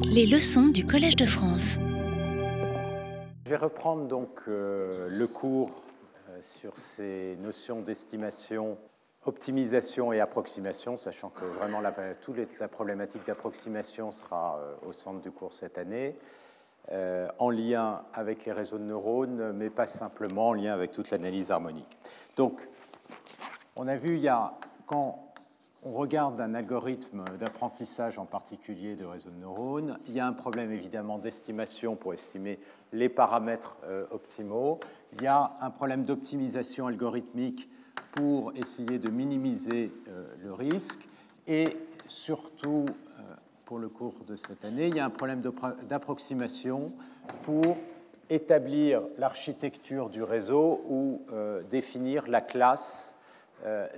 Les leçons du Collège de France. Je vais reprendre donc euh, le cours euh, sur ces notions d'estimation, optimisation et approximation, sachant que vraiment la, toute la problématique d'approximation sera euh, au centre du cours cette année, en lien avec les réseaux de neurones, mais pas simplement en lien avec toute l'analyse harmonique. Donc, on a vu il y a, quand on regarde un algorithme d'apprentissage en particulier de réseau de neurones, il y a un problème évidemment d'estimation pour estimer les paramètres euh, optimaux, il y a un problème d'optimisation algorithmique pour essayer de minimiser euh, le risque, et surtout, euh, pour le cours de cette année, il y a un problème d'approximation pour établir l'architecture du réseau ou définir la classe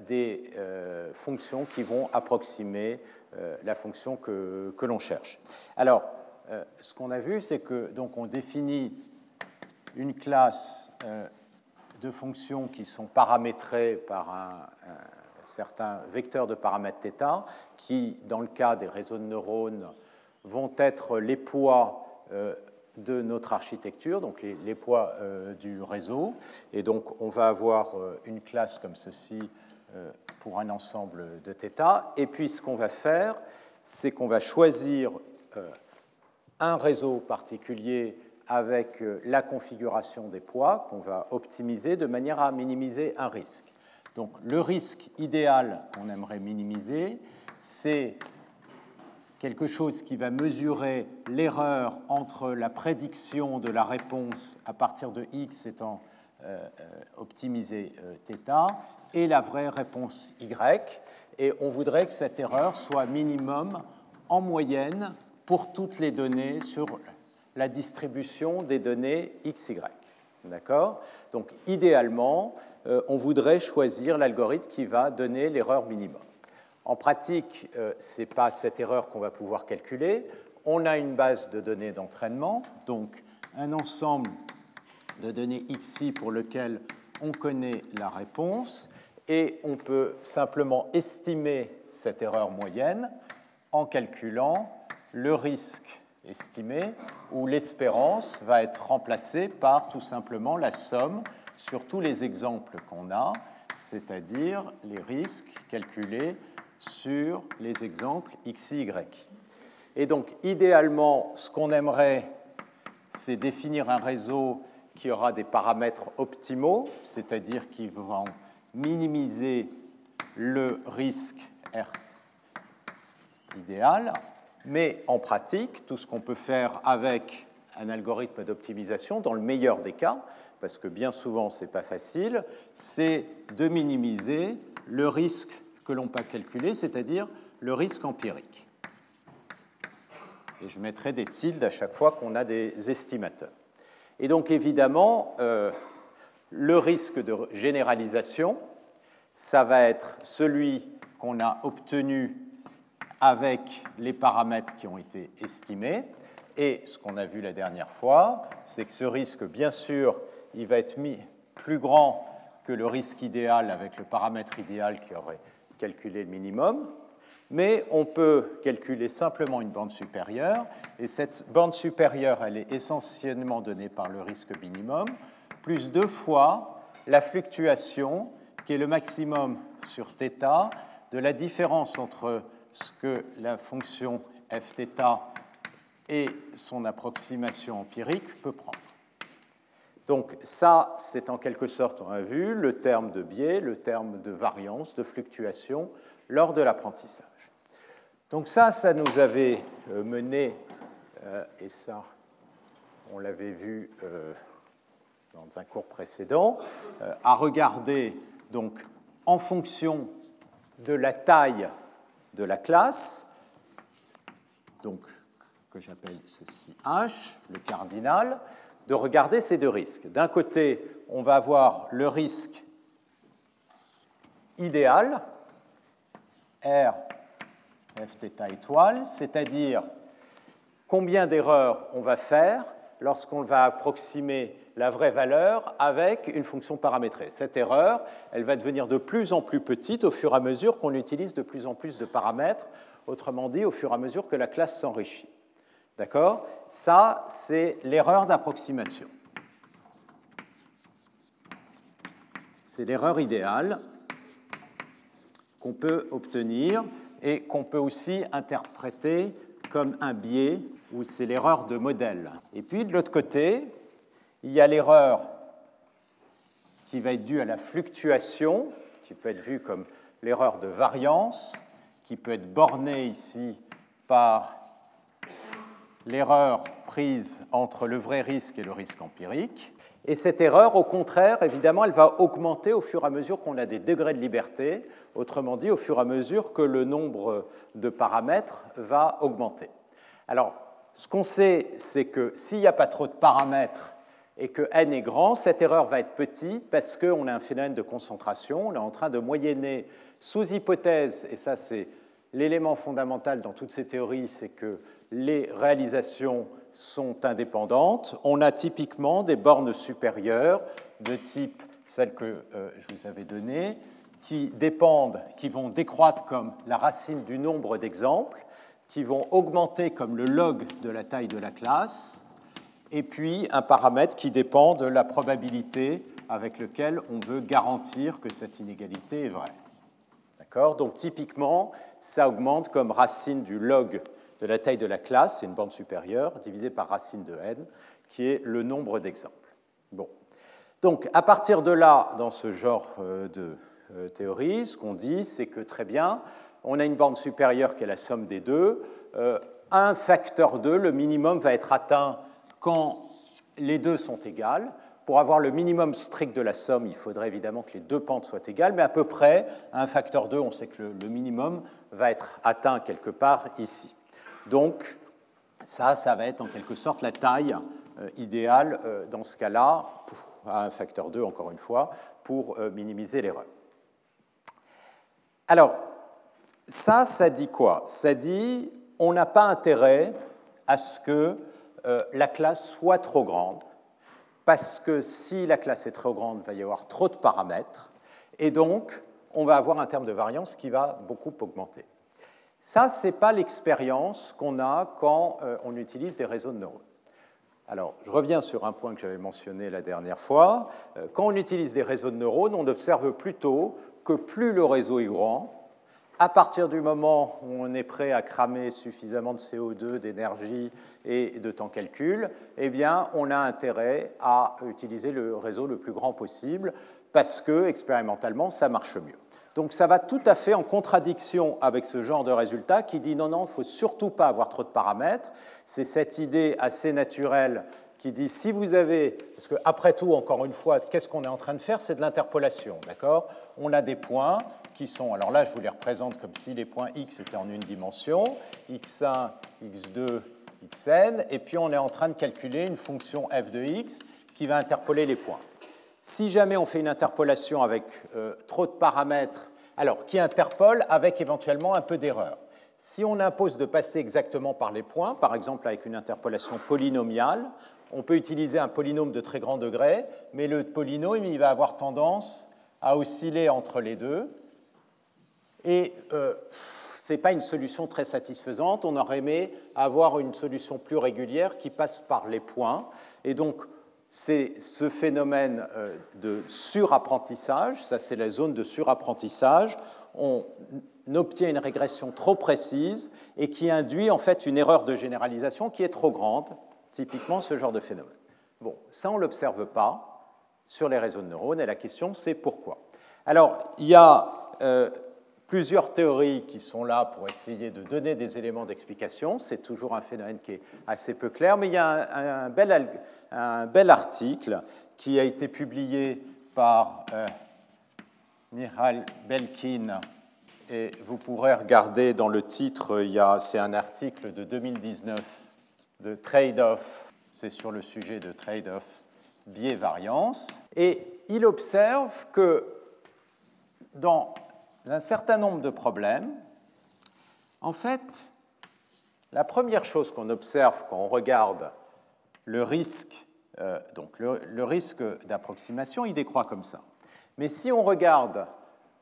des euh, fonctions qui vont approximer euh, la fonction que, que l'on cherche. Alors, ce qu'on a vu, c'est que donc on définit une classe de fonctions qui sont paramétrées par un, un, certain vecteur de paramètres θ, qui, dans le cas des réseaux de neurones, vont être les poids de notre architecture, donc les, poids euh, du réseau. Et donc on va avoir euh, une classe comme ceci euh, pour un ensemble de θ. Et puis ce qu'on va faire, c'est qu'on va choisir un réseau particulier avec la configuration des poids qu'on va optimiser de manière à minimiser un risque. Donc le risque idéal qu'on aimerait minimiser, c'est quelque chose qui va mesurer l'erreur entre la prédiction de la réponse à partir de x étant euh, euh, optimisé euh, θ et la vraie réponse y. Et on voudrait que cette erreur soit minimum en moyenne pour toutes les données sur la distribution des données xy. D'accord? Donc idéalement, on voudrait choisir l'algorithme qui va donner l'erreur minimum. En pratique, euh, ce n'est pas cette erreur qu'on va pouvoir calculer. On a une base de données d'entraînement, donc un ensemble de données XI pour lequel on connaît la réponse, et on peut simplement estimer cette erreur moyenne en calculant le risque estimé, où l'espérance va être remplacée par tout simplement la somme sur tous les exemples qu'on a, c'est-à-dire les risques calculés sur les exemples x, y. Et donc, idéalement, ce qu'on aimerait, c'est définir un réseau qui aura des paramètres optimaux, c'est-à-dire qui vont minimiser le risque R idéal, mais en pratique, tout ce qu'on peut faire avec un algorithme d'optimisation, dans le meilleur des cas, parce que bien souvent ce n'est pas facile, c'est de minimiser le risque que l'on peut calculer, c'est-à-dire le risque empirique. Et je mettrai des tildes à chaque fois qu'on a des estimateurs. Et donc évidemment, euh, le risque de généralisation, ça va être celui qu'on a obtenu avec les paramètres qui ont été estimés. Et ce qu'on a vu la dernière fois, c'est que ce risque, bien sûr, il va être mis plus grand que le risque idéal avec le paramètre idéal qui aurait calculer le minimum, mais on peut calculer simplement une bande supérieure, et cette bande supérieure, elle est essentiellement donnée par le risque minimum, plus deux fois la fluctuation, qui est le maximum sur θ, de la différence entre ce que la fonction fθ et son approximation empirique peut prendre. Donc ça, c'est en quelque sorte, on a vu, le terme de biais, le terme de variance, de fluctuation lors de l'apprentissage. Donc ça, ça nous avait euh, mené, euh, et ça, on l'avait vu euh, dans un cours précédent, à regarder donc en fonction de la taille de la classe, donc que j'appelle ceci H, le cardinal, de regarder ces deux risques. D'un côté, on va avoir le risque idéal, R Fθ étoile, c'est-à-dire combien d'erreurs on va faire lorsqu'on va approximer la vraie valeur avec une fonction paramétrée. Cette erreur, elle va devenir de plus en plus petite au fur et à mesure qu'on utilise de plus en plus de paramètres, autrement dit, au fur et à mesure que la classe s'enrichit. D'accord? Ça, c'est l'erreur d'approximation. C'est l'erreur idéale qu'on peut obtenir et qu'on peut aussi interpréter comme un biais ou c'est l'erreur de modèle. Et puis de l'autre côté, il y a l'erreur qui va être due à la fluctuation, qui peut être vue comme l'erreur de variance, qui peut être bornée ici par l'erreur prise entre le vrai risque et le risque empirique. Et cette erreur, au contraire, évidemment, elle va augmenter au fur et à mesure qu'on a des degrés de liberté, autrement dit, au fur et à mesure que le nombre de paramètres va augmenter. Alors, ce qu'on sait, c'est que s'il n'y a pas trop de paramètres et que n est grand, cette erreur va être petite parce qu'on a un phénomène de concentration, on est en train de moyenner sous hypothèse, et ça c'est l'élément fondamental dans toutes ces théories, c'est que les réalisations sont indépendantes. On a typiquement des bornes supérieures de type celle que euh, je vous avais donnée, qui dépendent, qui vont décroître comme la racine du nombre d'exemples, qui vont augmenter comme le log de la taille de la classe, et puis un paramètre qui dépend de la probabilité avec lequel on veut garantir que cette inégalité est vraie. D'accord? Donc typiquement, ça augmente comme racine du log de la taille de la classe, c'est une bande supérieure, divisée par racine de n, qui est le nombre d'exemples. Bon. Donc à partir de là, dans ce genre euh, de euh, théorie, ce qu'on dit, c'est que très bien, on a une bande supérieure qui est la somme des deux. Euh, un facteur 2, le minimum va être atteint quand les deux sont égales. Pour avoir le minimum strict de la somme, il faudrait évidemment que les deux pentes soient égales, mais à peu près, un facteur 2, on sait que le minimum va être atteint quelque part ici. Donc, ça, ça va être en quelque sorte la taille euh, idéale euh, dans ce cas-là, à un facteur 2 encore une fois, pour minimiser l'erreur. Alors, ça, ça dit quoi? Ça dit on n'a pas intérêt à ce que euh, la classe soit trop grande, parce que si la classe est trop grande, il va y avoir trop de paramètres, et donc on va avoir un terme de variance qui va beaucoup augmenter. Ça, ce n'est pas l'expérience qu'on a quand euh, on utilise des réseaux de neurones. Alors, je reviens sur un point que j'avais mentionné la dernière fois. Euh, quand on utilise des réseaux de neurones, on observe plutôt que plus le réseau est grand, à partir du moment où on est prêt à cramer suffisamment de CO2, d'énergie et de temps calcul, eh bien, on a intérêt à utiliser le réseau le plus grand possible parce que, expérimentalement, ça marche mieux. Donc ça va tout à fait en contradiction avec ce genre de résultat qui dit non, non, il ne faut surtout pas avoir trop de paramètres. C'est cette idée assez naturelle qui dit si vous avez, parce qu'après tout, encore une fois, qu'est-ce qu'on est en train de faire? C'est de l'interpolation, d'accord? On a des points, qui sont, alors là je vous les représente comme si les points x étaient en une dimension, x1, x2, xn, et puis on est en train de calculer une fonction f de x qui va interpoler les points. Si jamais on fait une interpolation avec euh, trop de paramètres, alors qui interpole avec éventuellement un peu d'erreur? Si on impose de passer exactement par les points, par exemple avec une interpolation polynomiale, on peut utiliser un polynôme de très grand degré, mais le polynôme il va avoir tendance à osciller entre les deux, et euh, ce n'est pas une solution très satisfaisante. On aurait aimé avoir une solution plus régulière qui passe par les points. Et donc, c'est ce phénomène euh, de surapprentissage, ça c'est la zone de surapprentissage, on obtient une régression trop précise et qui induit en fait une erreur de généralisation qui est trop grande, typiquement ce genre de phénomène. Bon, ça on ne l'observe pas sur les réseaux de neurones et la question c'est pourquoi. Alors, il y a euh, plusieurs théories qui sont là pour essayer de donner des éléments d'explication. C'est toujours un phénomène qui est assez peu clair, mais il y a un, bel, un bel, article qui a été publié par euh, Mihail Belkin. Et vous pourrez regarder dans le titre, c'est un article de 2019 de Trade-off, c'est sur le sujet de Trade-off biais-variance. Et il observe que dans un certain nombre de problèmes. En fait, la première chose qu'on observe quand on regarde le risque, euh, donc le, risque d'approximation, il décroît comme ça. Mais si on regarde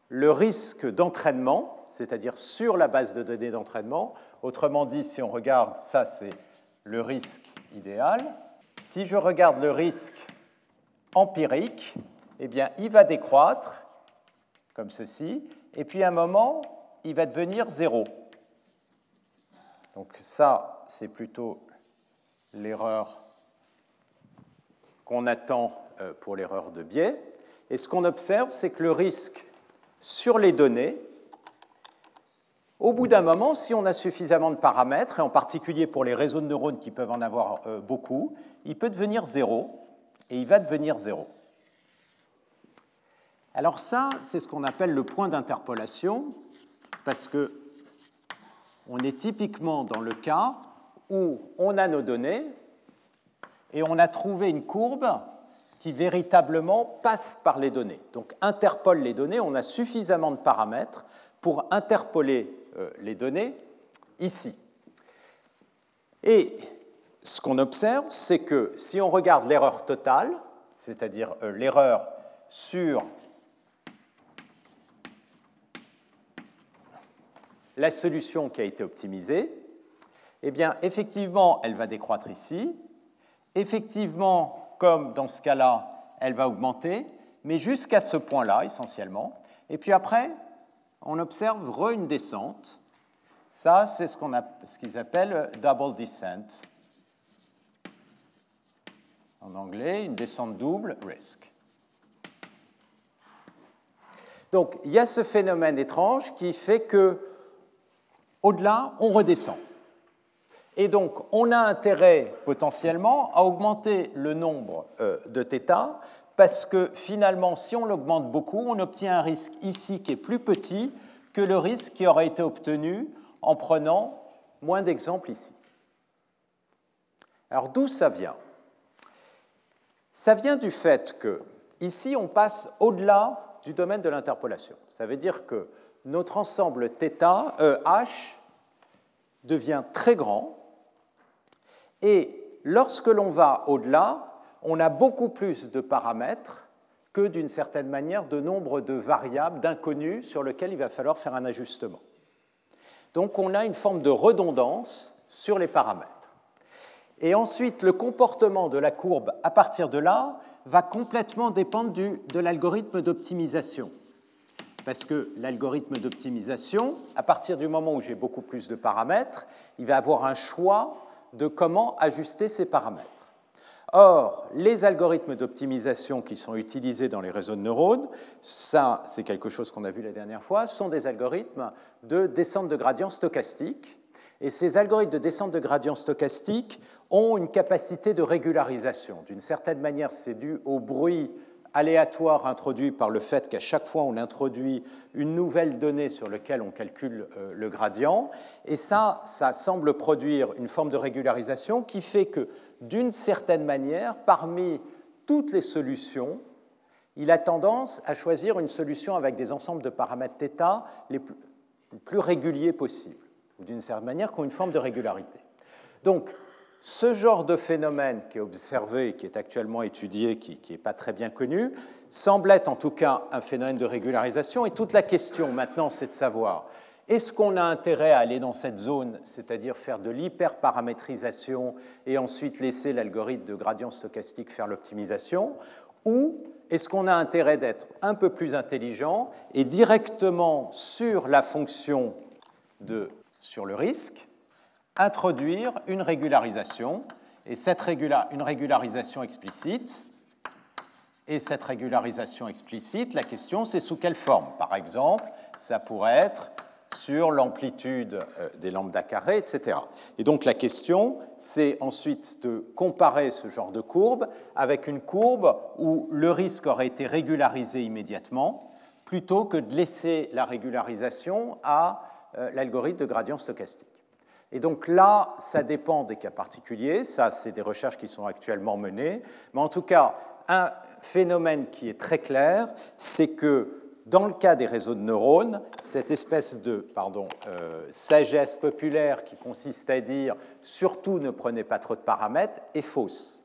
le risque d'entraînement, c'est-à-dire sur la base de données d'entraînement, autrement dit, si on regarde, ça c'est le risque idéal. Si je regarde le risque empirique, eh bien, il va décroître comme ceci, et puis à un moment, il va devenir zéro. Donc ça, c'est plutôt l'erreur qu'on attend euh, pour l'erreur de biais. Et ce qu'on observe, c'est que le risque sur les données, au bout d'un moment, si on a suffisamment de paramètres, et en particulier pour les réseaux de neurones qui peuvent en avoir euh, beaucoup, il peut devenir zéro, et il va devenir zéro. Alors ça, c'est ce qu'on appelle le point d'interpolation, parce que on est typiquement dans le cas où on a nos données et on a trouvé une courbe qui véritablement passe par les données. Donc interpole les données, on a suffisamment de paramètres pour interpoler euh, les données ici. Et ce qu'on observe, c'est que si on regarde l'erreur totale, c'est-à-dire euh, l'erreur sur la solution qui a été optimisée, eh bien, effectivement, elle va décroître ici. Effectivement, comme dans ce cas-là, elle va augmenter, mais jusqu'à ce point-là, essentiellement. Et puis après, on observe une descente. Ça, c'est ce qu'ils appellent double descent. En anglais, une descente double, risk. Donc, il y a ce phénomène étrange qui fait que au-delà, on redescend. Et donc, on a intérêt potentiellement à augmenter le nombre euh, de θ, parce que finalement, si on l'augmente beaucoup, on obtient un risque ici qui est plus petit que le risque qui aurait été obtenu en prenant moins d'exemples ici. Alors d'où ça vient? Ça vient du fait que ici on passe au-delà du domaine de l'interpolation. Ça veut dire que notre ensemble θ, euh, H devient très grand et lorsque l'on va au-delà, on a beaucoup plus de paramètres que d'une certaine manière de nombre de variables, d'inconnus sur lesquels il va falloir faire un ajustement. Donc on a une forme de redondance sur les paramètres. Et ensuite, le comportement de la courbe à partir de là va complètement dépendre de l'algorithme d'optimisation parce que l'algorithme d'optimisation, à partir du moment où j'ai beaucoup plus de paramètres, il va avoir un choix de comment ajuster ces paramètres. Or, les algorithmes d'optimisation qui sont utilisés dans les réseaux de neurones, ça c'est quelque chose qu'on a vu la dernière fois, sont des algorithmes de descente de gradient stochastique. Et ces algorithmes de descente de gradient stochastique ont une capacité de régularisation. D'une certaine manière, c'est dû au bruit aléatoire introduit par le fait qu'à chaque fois on introduit une nouvelle donnée sur laquelle on calcule euh, le gradient. Et ça, ça semble produire une forme de régularisation qui fait que, d'une certaine manière, parmi toutes les solutions, il a tendance à choisir une solution avec des ensembles de paramètres θ les plus réguliers possibles, ou d'une certaine manière qui ont une forme de régularité. Donc, ce genre de phénomène qui est observé, qui est actuellement étudié, qui n'est pas très bien connu, semble être en tout cas un phénomène de régularisation. Et toute la question maintenant, c'est de savoir, est-ce qu'on a intérêt à aller dans cette zone, c'est-à-dire faire de l'hyperparamétrisation et ensuite laisser l'algorithme de gradient stochastique faire l'optimisation, ou est-ce qu'on a intérêt d'être un peu plus intelligent et directement sur la fonction de, sur le risque, introduire une régularisation, et cette régularisation explicite. Et cette régularisation explicite, la question c'est sous quelle forme? Par exemple, ça pourrait être sur l'amplitude euh, des lambda carrés, etc. Et donc la question, c'est ensuite de comparer ce genre de courbe avec une courbe où le risque aurait été régularisé immédiatement, plutôt que de laisser la régularisation à euh, l'algorithme de gradient stochastique. Et donc là, ça dépend des cas particuliers, ça c'est des recherches qui sont actuellement menées, mais en tout cas, un phénomène qui est très clair, c'est que dans le cas des réseaux de neurones, cette espèce de euh, sagesse populaire qui consiste à dire surtout ne prenez pas trop de paramètres est fausse.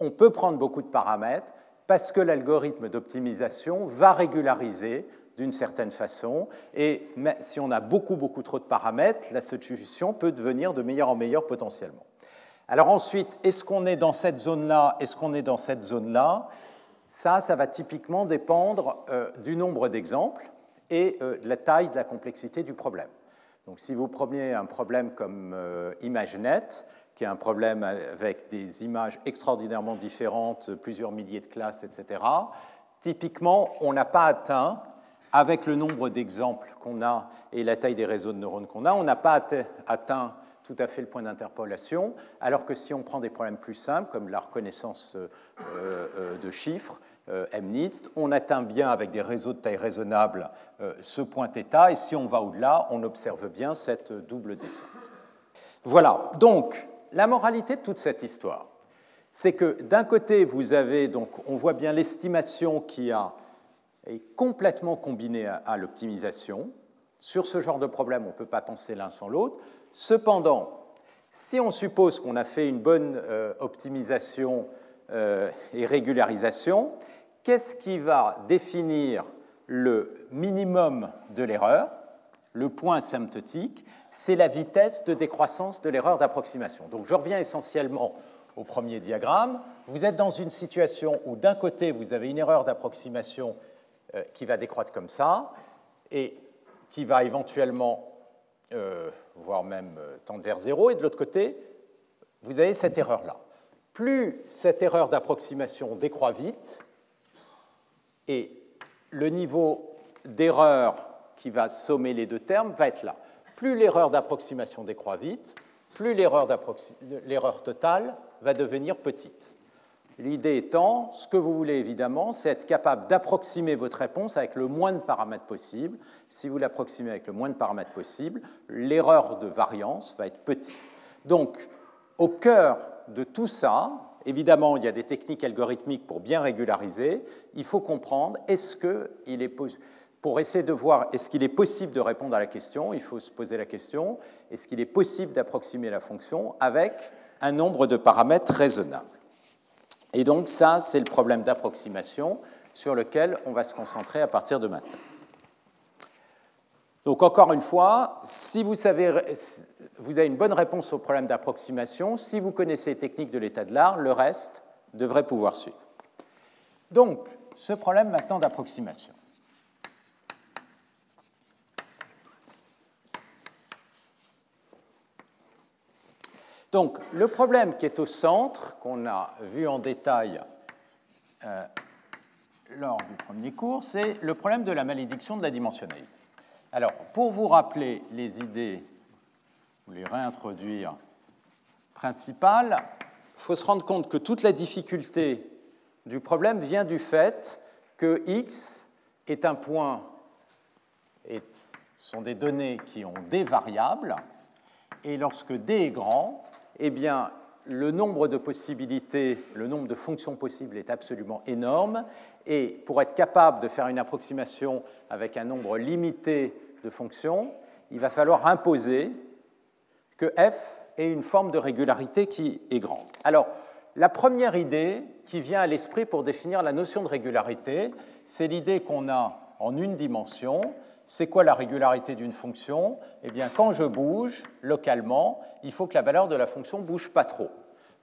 On peut prendre beaucoup de paramètres parce que l'algorithme d'optimisation va régulariser d'une certaine façon. Et si on a beaucoup, beaucoup trop de paramètres, la solution peut devenir de meilleur en meilleur potentiellement. Alors ensuite, est-ce qu'on est dans cette zone-là? Est-ce qu'on est dans cette zone-là? Ça, ça va typiquement dépendre euh, du nombre d'exemples et euh, de la taille de la complexité du problème. Donc si vous prenez un problème comme euh, ImageNet, qui est un problème avec des images extraordinairement différentes, plusieurs milliers de classes, etc., typiquement, on n'a pas atteint, avec le nombre d'exemples qu'on a et la taille des réseaux de neurones qu'on a, on n'a pas atteint tout à fait le point d'interpolation, alors que si on prend des problèmes plus simples, comme la reconnaissance euh, euh, de chiffres, euh, MNIST, on atteint bien avec des réseaux de taille raisonnable ce point θ, et si on va au-delà, on observe bien cette double descente. Voilà, donc la moralité de toute cette histoire, c'est que d'un côté, vous avez, donc, on voit bien l'estimation qui a, est complètement combinée à, l'optimisation. Sur ce genre de problème, on ne peut pas penser l'un sans l'autre. Cependant, si on suppose qu'on a fait une bonne euh, optimisation euh, et régularisation, qu'est-ce qui va définir le minimum de l'erreur, le point asymptotique c'est la vitesse de décroissance de l'erreur d'approximation. Donc je reviens essentiellement au premier diagramme. Vous êtes dans une situation où d'un côté, vous avez une erreur d'approximation euh, qui va décroître comme ça, et qui va éventuellement, euh, voire même euh, tendre vers zéro, et de l'autre côté, vous avez cette erreur-là. Plus cette erreur d'approximation décroît vite, et le niveau d'erreur qui va sommer les deux termes va être là plus l'erreur d'approximation décroît vite, plus l'erreur totale va devenir petite. L'idée étant, ce que vous voulez évidemment, c'est être capable d'approximer votre réponse avec le moins de paramètres possible. Si vous l'approximez avec le moins de paramètres possible, l'erreur de variance va être petite. Donc, au cœur de tout ça, évidemment, il y a des techniques algorithmiques pour bien régulariser. Il faut comprendre, est-ce qu'il est possible pour essayer de voir est-ce qu'il est possible de répondre à la question, il faut se poser la question, est-ce qu'il est possible d'approximer la fonction avec un nombre de paramètres raisonnable Et donc ça, c'est le problème d'approximation sur lequel on va se concentrer à partir de maintenant. Donc encore une fois, si vous, vous avez une bonne réponse au problème d'approximation, si vous connaissez les techniques de l'état de l'art, le reste devrait pouvoir suivre. Donc, ce problème maintenant d'approximation. Donc, le problème qui est au centre, qu'on a vu en détail euh, lors du premier cours, c'est le problème de la malédiction de la dimensionnalité. Alors, pour vous rappeler les idées, ou les réintroduire principales, il faut se rendre compte que toute la difficulté du problème vient du fait que x est un point, sont des données qui ont des variables, et lorsque d est grand, eh bien, le nombre de possibilités, le nombre de fonctions possibles est absolument énorme. Et pour être capable de faire une approximation avec un nombre limité de fonctions, il va falloir imposer que f ait une forme de régularité qui est grande. Alors, la première idée qui vient à l'esprit pour définir la notion de régularité, c'est l'idée qu'on a en une dimension, c'est quoi la régularité d'une fonction? Eh bien, quand je bouge localement, il faut que la valeur de la fonction bouge pas trop.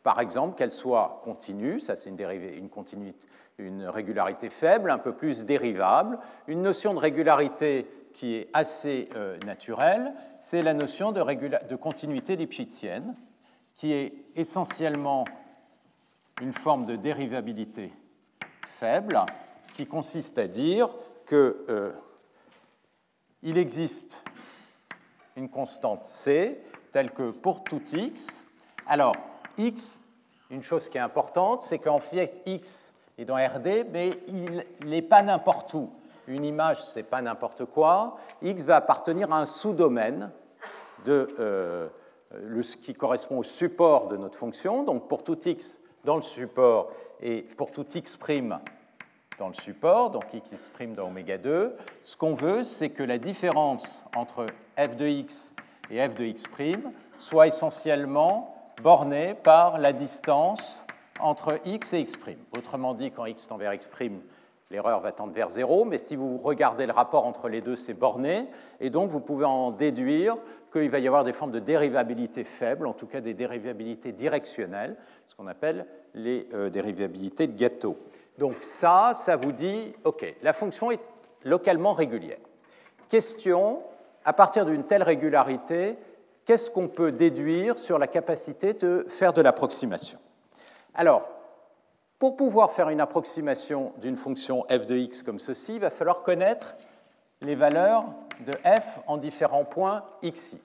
Par exemple, qu'elle soit continue, ça c'est une, une régularité faible, un peu plus dérivable. Une notion de régularité qui est assez euh, naturelle, c'est la notion de, de continuité lipschitzienne, qui est essentiellement une forme de dérivabilité faible, qui consiste à dire que euh, il existe une constante c telle que pour tout x, alors x, une chose qui est importante, c'est qu'en fait x est dans RD, mais il n'est pas n'importe où. Une image, ce n'est pas n'importe quoi. X va appartenir à un sous-domaine de, euh, qui correspond au support de notre fonction. Donc pour tout x dans le support et pour tout x' dans le support, donc x exprime dans oméga 2. Ce qu'on veut, c'est que la différence entre f de x et f de x' soit essentiellement bornée par la distance entre x et x'. Autrement dit, quand x tend vers x', l'erreur va tendre vers 0, mais si vous regardez le rapport entre les deux, c'est borné, et donc vous pouvez en déduire qu'il va y avoir des formes de dérivabilité faibles, en tout cas des dérivabilités directionnelles, ce qu'on appelle les euh, dérivabilités de gâteau. Donc ça, ça vous dit, OK, la fonction est localement régulière. Question, à partir d'une telle régularité, qu'est-ce qu'on peut déduire sur la capacité de faire de l'approximation? Alors, pour pouvoir faire une approximation d'une fonction f de x comme ceci, il va falloir connaître les valeurs de f en différents points xi.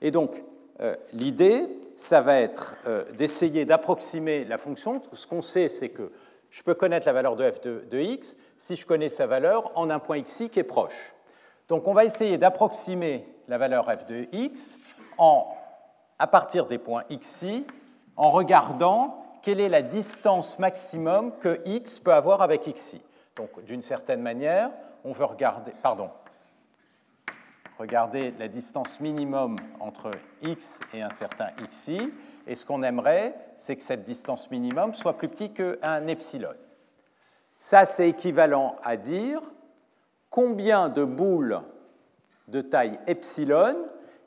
Et donc, euh, l'idée, ça va être euh, d'essayer d'approximer la fonction. Ce qu'on sait, c'est que je peux connaître la valeur de f de, x si je connais sa valeur en un point xi qui est proche. Donc, on va essayer d'approximer la valeur f de x en, à partir des points xi en regardant quelle est la distance maximum que x peut avoir avec xi. Donc, d'une certaine manière, on veut regarder, pardon, regarder la distance minimum entre x et un certain xi, et ce qu'on aimerait, c'est que cette distance minimum soit plus petite qu'un epsilon. Ça, c'est équivalent à dire combien de boules de taille epsilon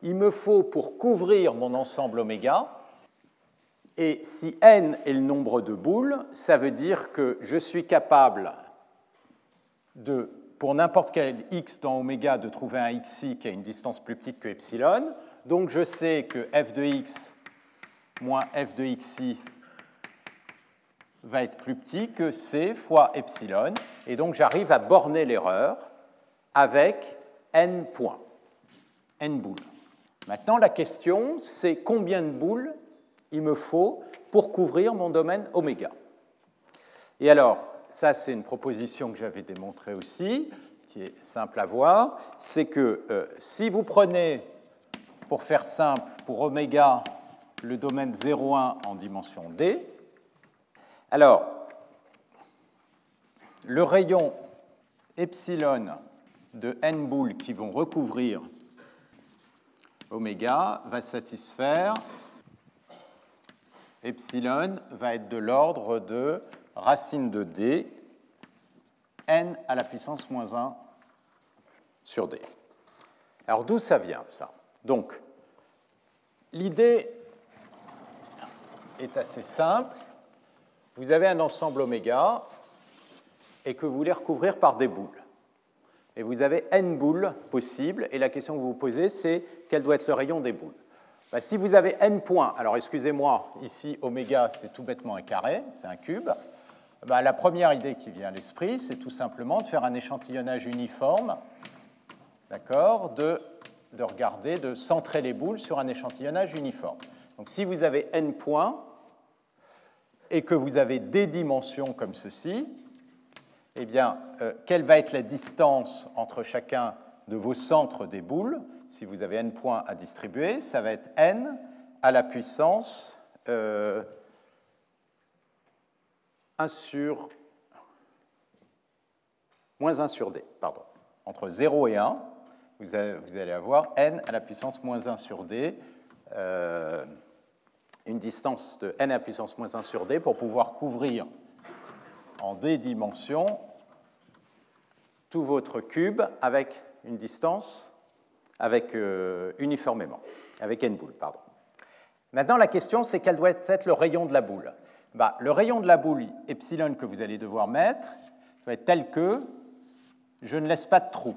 il me faut pour couvrir mon ensemble oméga et si n est le nombre de boules, ça veut dire que je suis capable de, pour n'importe quel x dans oméga, de trouver un xi qui a une distance plus petite que epsilon. Donc je sais que f de x moins f de xi va être plus petit que c fois epsilon. Et donc j'arrive à borner l'erreur avec n points, n boules. Maintenant, la question, c'est combien de boules il me faut pour couvrir mon domaine oméga. Et alors, ça c'est une proposition que j'avais démontrée aussi, qui est simple à voir, c'est que euh, si vous prenez, pour faire simple, pour oméga, le domaine 0,1 en dimension d, alors, le rayon epsilon de n boules qui vont recouvrir oméga va satisfaire epsilon va être de l'ordre de racine de d, n à la puissance moins 1 sur d. Alors d'où ça vient ça? Donc, l'idée est assez simple. Vous avez un ensemble oméga et que vous voulez recouvrir par des boules. Et vous avez n boules possibles, et la question que vous vous posez, c'est quel doit être le rayon des boules? Bah, si vous avez n points, alors excusez-moi, ici oméga c'est tout bêtement un carré, c'est un cube, bah, la première idée qui vient à l'esprit c'est tout simplement de faire un échantillonnage uniforme, d'accord, de, de regarder, de centrer les boules sur un échantillonnage uniforme. Donc si vous avez n points et que vous avez des dimensions comme ceci, eh bien, euh, quelle va être la distance entre chacun de vos centres des boules si vous avez n points à distribuer, ça va être n à la puissance 1 euh, sur moins 1 sur d, pardon. Entre 0 et 1, vous, allez avoir n à la puissance moins 1 sur d, euh, une distance de n à puissance moins 1 sur d pour pouvoir couvrir en d dimensions tout votre cube avec une distance avec, euh, uniformément, avec n boules. Pardon. Maintenant, la question, c'est quel doit être le rayon de la boule bah, Le rayon de la boule epsilon que vous allez devoir mettre doit être tel que je ne laisse pas de trou.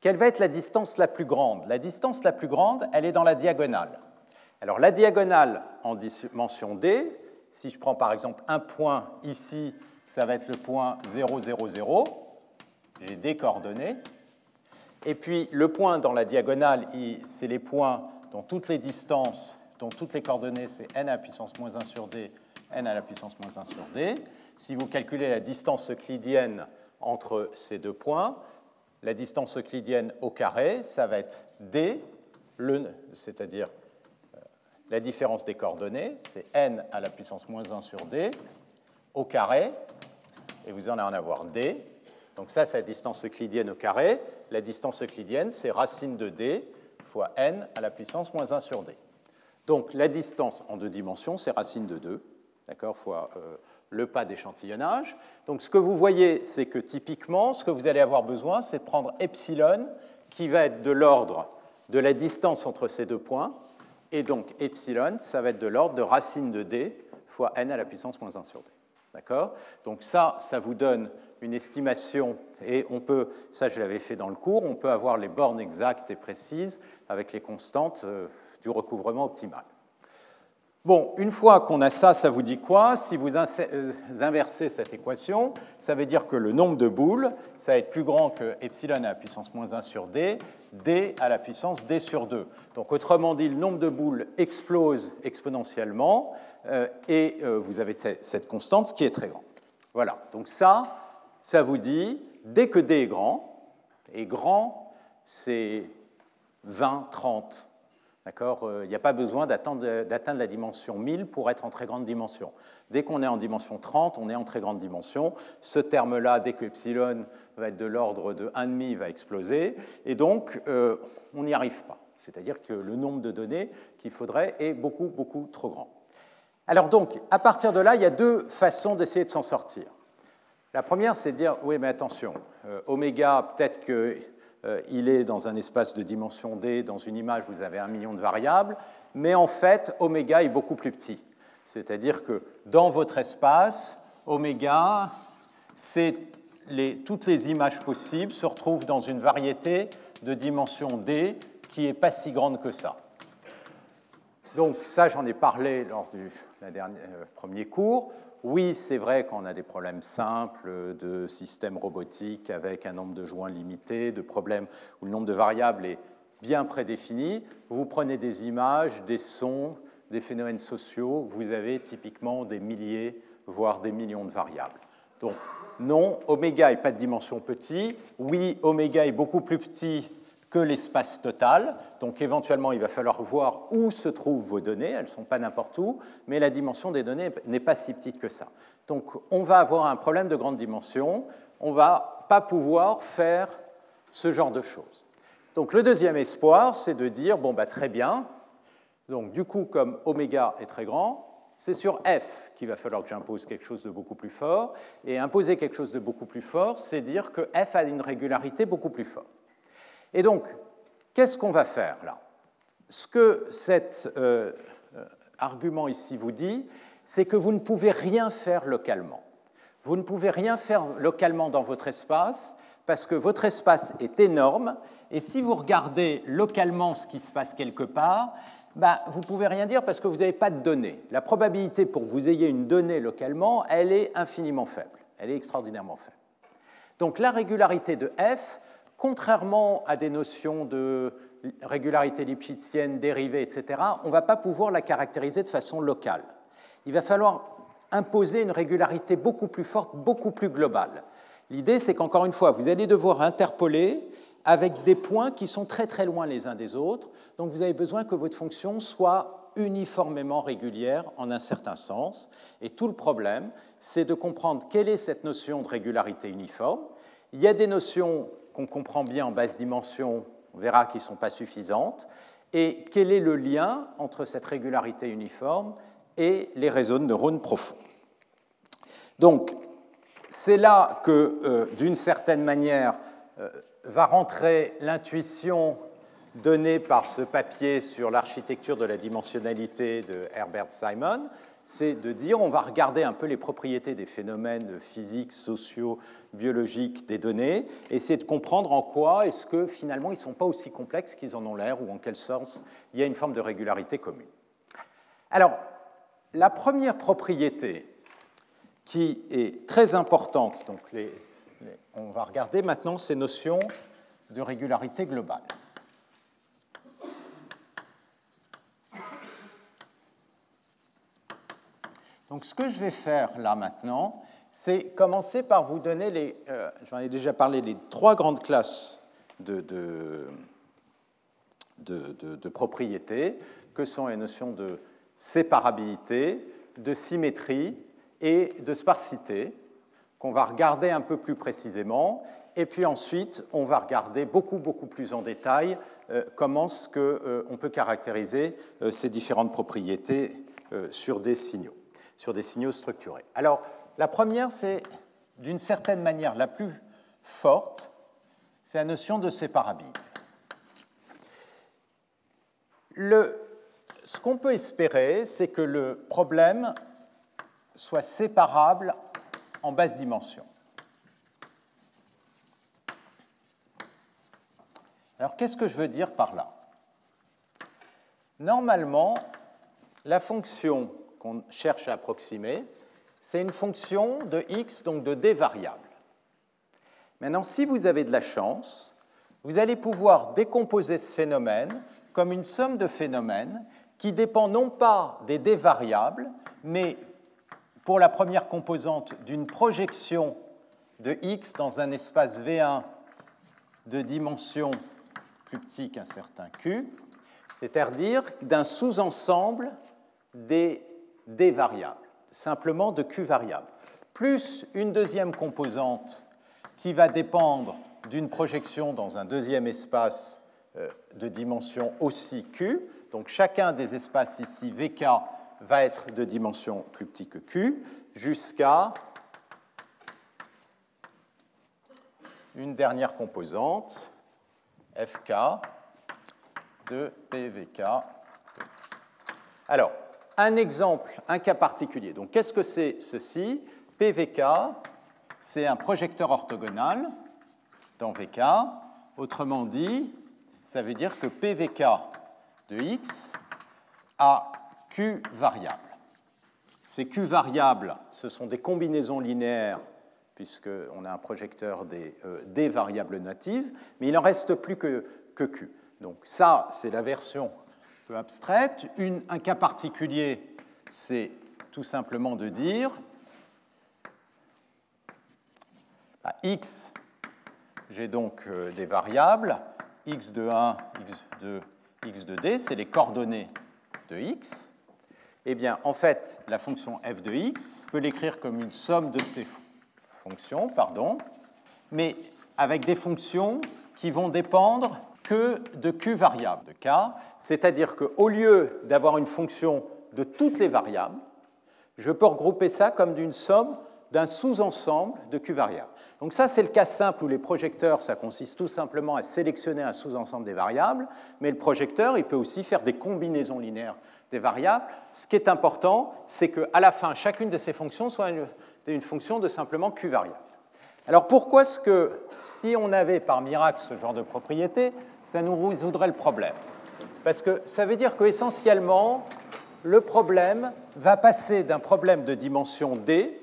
Quelle va être la distance la plus grande? La distance la plus grande, elle est dans la diagonale. Alors la diagonale en dimension d, si je prends par exemple un point ici, ça va être le point 0, 0, 0. J'ai des coordonnées. Et puis le point dans la diagonale, c'est les points dont toutes les distances, dont toutes les coordonnées, c'est n à la puissance moins 1 sur d, n à la puissance moins 1 sur d. Si vous calculez la distance euclidienne entre ces deux points, la distance euclidienne au carré, ça va être d, c'est-à-dire la différence des coordonnées, c'est n à la puissance moins 1 sur d, au carré, et vous allez en avoir d. Donc ça, c'est la distance euclidienne au carré la distance euclidienne, c'est racine de d fois n à la puissance moins 1 sur d. Donc la distance en deux dimensions, c'est racine de 2, d'accord, fois euh, le pas d'échantillonnage. Donc ce que vous voyez, c'est que typiquement, ce que vous allez avoir besoin, c'est de prendre epsilon, qui va être de l'ordre de la distance entre ces deux points, et donc epsilon, ça va être de l'ordre de racine de d fois n à la puissance moins 1 sur d. D'accord? Donc ça, ça vous donne une estimation, et on peut, ça je l'avais fait dans le cours, on peut avoir les bornes exactes et précises avec les constantes euh, du recouvrement optimal. Bon, une fois qu'on a ça, ça vous dit quoi? Si vous euh, inversez cette équation, ça veut dire que le nombre de boules, ça va être plus grand que epsilon à la puissance moins 1 sur d, d à la puissance d sur 2. Donc autrement dit, le nombre de boules explose exponentiellement euh, et euh, vous avez cette constante, qui est très grand. Voilà, donc ça, ça vous dit, dès que d est grand, et grand, c'est 20, 30, D'accord Il n'y a pas besoin d'atteindre la dimension 1000 pour être en très grande dimension. Dès qu'on est en dimension 30, on est en très grande dimension. Ce terme-là, dès que epsilon va être de l'ordre de 1,5, va exploser. Et donc, euh, on n'y arrive pas. C'est-à-dire que le nombre de données qu'il faudrait est beaucoup, beaucoup trop grand. Alors donc, à partir de là, il y a deux façons d'essayer de s'en sortir. La première, c'est de dire, oui, mais attention, euh, oméga, peut-être que euh, il est dans un espace de dimension d, dans une image, vous avez un million de variables, mais en fait, oméga est beaucoup plus petit. C'est-à-dire que dans votre espace, oméga, c'est toutes les images possibles se retrouvent dans une variété de dimension d qui n'est pas si grande que ça. Donc ça, j'en ai parlé lors du euh, premier cours. Oui, c'est vrai qu'on a des problèmes simples de systèmes robotiques avec un nombre de joints limité, de problèmes où le nombre de variables est bien prédéfini. Vous prenez des images, des sons, des phénomènes sociaux, vous avez typiquement des milliers, voire des millions de variables. Donc non, oméga n'est pas de dimension petit. Oui, oméga est beaucoup plus petit que l'espace total. Donc éventuellement, il va falloir voir où se trouvent vos données. Elles ne sont pas n'importe où, mais la dimension des données n'est pas si petite que ça. Donc on va avoir un problème de grande dimension. On ne va pas pouvoir faire ce genre de choses. Donc le deuxième espoir, c'est de dire, bon, bah, très bien, donc du coup, comme oméga est très grand, c'est sur f qu'il va falloir que j'impose quelque chose de beaucoup plus fort. Et imposer quelque chose de beaucoup plus fort, c'est dire que f a une régularité beaucoup plus forte. Et donc, qu'est-ce qu'on va faire là? Ce que cet euh, euh, argument ici vous dit, c'est que vous ne pouvez rien faire localement. Vous ne pouvez rien faire localement dans votre espace parce que votre espace est énorme et si vous regardez localement ce qui se passe quelque part, bah, vous ne pouvez rien dire parce que vous n'avez pas de données. La probabilité pour que vous ayez une donnée localement, elle est infiniment faible. Elle est extraordinairement faible. Donc la régularité de f, contrairement à des notions de régularité lipschitzienne, dérivée, etc., on ne va pas pouvoir la caractériser de façon locale. Il va falloir imposer une régularité beaucoup plus forte, beaucoup plus globale. L'idée, c'est qu'encore une fois, vous allez devoir interpoler avec des points qui sont très très loin les uns des autres. Donc vous avez besoin que votre fonction soit uniformément régulière en un certain sens. Et tout le problème, c'est de comprendre quelle est cette notion de régularité uniforme. Il y a des notions qu'on comprend bien en basse dimension, on verra qui ne sont pas suffisantes, et quel est le lien entre cette régularité uniforme et les réseaux de neurones profonds? Donc, c'est là que, euh, d'une certaine manière, euh, va rentrer l'intuition donnée par ce papier sur l'architecture de la dimensionnalité de Herbert Simon, c'est de dire on va regarder un peu les propriétés des phénomènes physiques, sociaux, biologiques des données, et essayer de comprendre en quoi est-ce que finalement ils ne sont pas aussi complexes qu'ils en ont l'air, ou en quel sens il y a une forme de régularité commune. Alors, la première propriété qui est très importante, donc on va regarder maintenant ces notions de régularité globale. Donc ce que je vais faire là maintenant, c'est commencer par vous donner les, euh, j'en ai déjà parlé, les trois grandes classes de, propriétés, que sont les notions de séparabilité, de symétrie et de sparsité, qu'on va regarder un peu plus précisément. Et puis ensuite, on va regarder beaucoup, beaucoup plus en détail euh, comment ce que, euh, on peut caractériser ces différentes propriétés sur des signaux sur des signaux structurés. Alors, la première, c'est d'une certaine manière la plus forte, c'est la notion de séparabilité. Ce qu'on peut espérer, c'est que le problème soit séparable en basse dimension. Alors qu'est-ce que je veux dire par là? Normalement, la fonction qu'on cherche à approximer, c'est une fonction de x, donc de d variables. Maintenant, si vous avez de la chance, vous allez pouvoir décomposer ce phénomène comme une somme de phénomènes qui dépend non pas des d variables, mais pour la première composante d'une projection de x dans un espace V1 de dimension plus petit qu'un certain q, c'est-à-dire d'un sous-ensemble des d variables simplement de Q variable, plus une deuxième composante qui va dépendre d'une projection dans un deuxième espace euh, de dimension aussi Q. Donc chacun des espaces ici, VK, va être de dimension plus petit que Q, jusqu'à une dernière composante, FK, de PVK. Alors, un exemple, un cas particulier. Donc, qu'est-ce que c'est ceci? PVK, c'est un projecteur orthogonal dans VK. Autrement dit, ça veut dire que PVK de x a Q variables. Ces Q variables, ce sont des combinaisons linéaires, puisqu'on a un projecteur des, euh, des, variables natives, mais il n'en reste plus que Q. Donc ça, c'est la version abstraite. un cas particulier, c'est tout simplement de dire à x, j'ai donc euh, des variables, x de 1, x de, x de d, c'est les coordonnées de x. Eh bien, en fait, la fonction f de x, peut l'écrire comme une somme de ces fonctions, pardon, mais avec des fonctions qui vont dépendre que de q variables de k, c'est-à-dire qu'au lieu d'avoir une fonction de toutes les variables, je peux regrouper ça comme d'une somme d'un sous-ensemble de q variables. Donc ça, c'est le cas simple où les projecteurs, ça consiste tout simplement à sélectionner un sous-ensemble des variables, mais le projecteur, il peut aussi faire des combinaisons linéaires des variables. Ce qui est important, c'est qu'à la fin, chacune de ces fonctions soit une, une fonction de simplement q variables. Alors pourquoi est-ce que, si on avait par miracle ce genre de propriété, ça nous résoudrait le problème. Parce que ça veut dire qu'essentiellement, le problème va passer d'un problème de dimension D,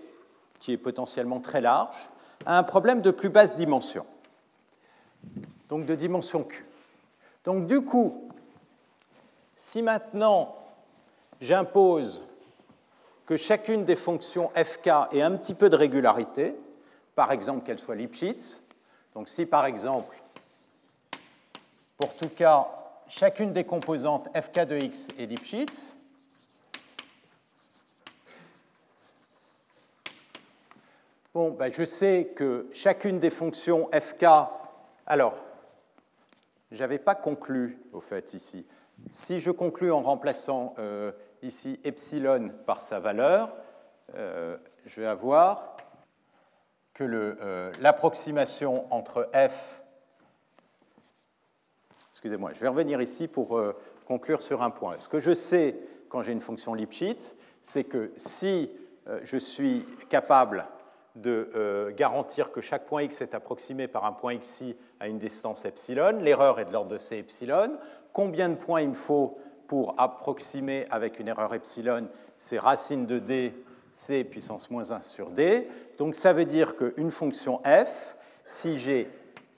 qui est potentiellement très large, à un problème de plus basse dimension, donc de dimension Q. Donc du coup, si maintenant j'impose que chacune des fonctions fk ait un petit peu de régularité, par exemple qu'elle soit Lipschitz, donc si par exemple pour tout cas, chacune des composantes fk de x est Lipschitz. Bon, ben je sais que chacune des fonctions fk. Alors, je n'avais pas conclu, au fait, ici. Si je conclus en remplaçant euh, ici epsilon par sa valeur, euh, je vais avoir que euh, l'approximation entre f Excusez-moi, je vais revenir ici pour euh, conclure sur un point. Ce que je sais quand j'ai une fonction Lipschitz, c'est que si euh, je suis capable de euh, garantir que chaque point x est approximé par un point xi à une distance epsilon, l'erreur est de l'ordre de c epsilon. Combien de points il me faut pour approximer avec une erreur epsilon C'est racine de d, c puissance moins 1 sur d? Donc ça veut dire qu'une fonction f, si j'ai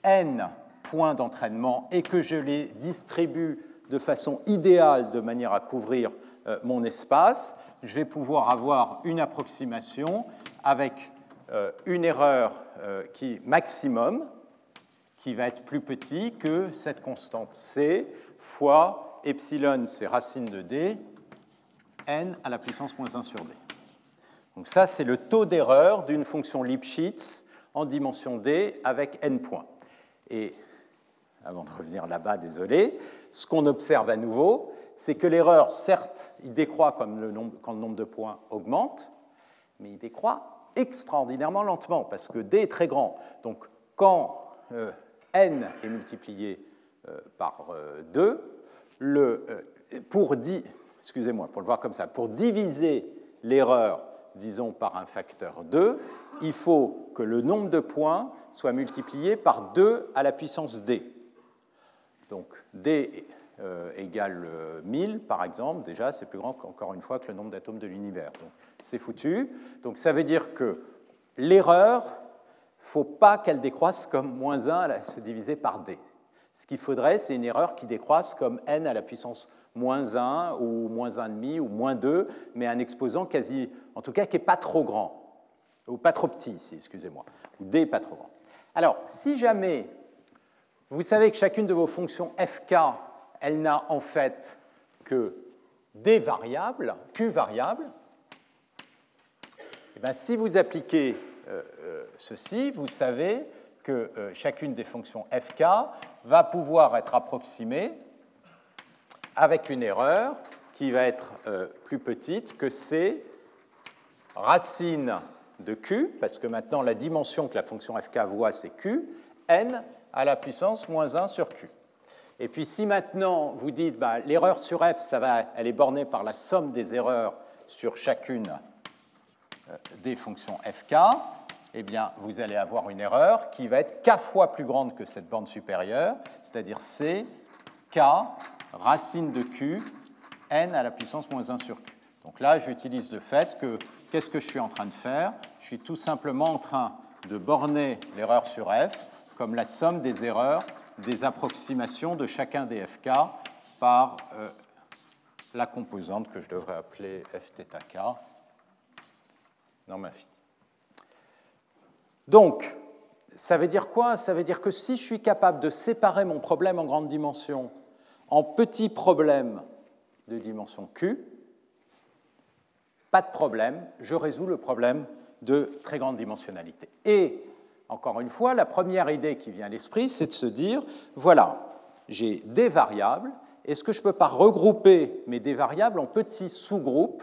n points d'entraînement et que je les distribue de façon idéale de manière à couvrir euh, mon espace, je vais pouvoir avoir une approximation avec euh, une erreur euh, qui maximum, qui va être plus petit que cette constante c fois epsilon, c'est racine de d, n à la puissance moins 1 sur d. Donc ça, c'est le taux d'erreur d'une fonction Lipschitz en dimension d avec n points. Et avant de revenir là-bas, désolé, ce qu'on observe à nouveau, c'est que l'erreur, certes, il décroît quand le nombre de points augmente, mais il décroît extraordinairement lentement, parce que d est très grand. Donc quand euh, n est multiplié euh, par 2, le, pour, pour diviser l'erreur, disons, par un facteur 2, il faut que le nombre de points soit multiplié par 2 à la puissance d. Donc d euh, égale 1000, par exemple, déjà, c'est plus grand encore une fois que le nombre d'atomes de l'univers. Donc c'est foutu. Donc ça veut dire que l'erreur, faut pas qu'elle décroisse comme moins 1 à se diviser par d. Ce qu'il faudrait, c'est une erreur qui décroisse comme n à la puissance moins 1 ou moins 1,5 ou moins 2, mais un exposant quasi, en tout cas, qui n'est pas trop grand, ou pas trop petit ici, excusez-moi, ou d pas trop grand. Alors, si jamais vous savez que chacune de vos fonctions fk, elle n'a en fait que des variables, q variables, eh bien, si vous appliquez euh, euh, ceci, vous savez que euh, chacune des fonctions fk va pouvoir être approximée avec une erreur qui va être plus petite que c racine de q, parce que maintenant la dimension que la fonction fk voit, c'est q, n à la puissance moins 1 sur q. Et puis si maintenant vous dites bah, l'erreur sur f, ça va, elle est bornée par la somme des erreurs sur chacune euh, des fonctions fk, eh bien vous allez avoir une erreur qui va être k fois plus grande que cette borne supérieure, c'est-à-dire c k racine de q n à la puissance moins 1 sur q. Donc là, j'utilise le fait que qu'est-ce que je suis en train de faire? Je suis tout simplement en train de borner l'erreur sur f comme la somme des erreurs des approximations de chacun des fk par euh, la composante que je devrais appeler fθk dans ma fille. Donc, ça veut dire quoi? Ça veut dire que si je suis capable de séparer mon problème en grande dimension en petits problèmes de dimension q, pas de problème, je résous le problème de très grande dimensionnalité. Et encore une fois, la première idée qui vient à l'esprit, c'est de se dire, voilà, j'ai des variables, est-ce que je ne peux pas regrouper mes des variables en petits sous-groupes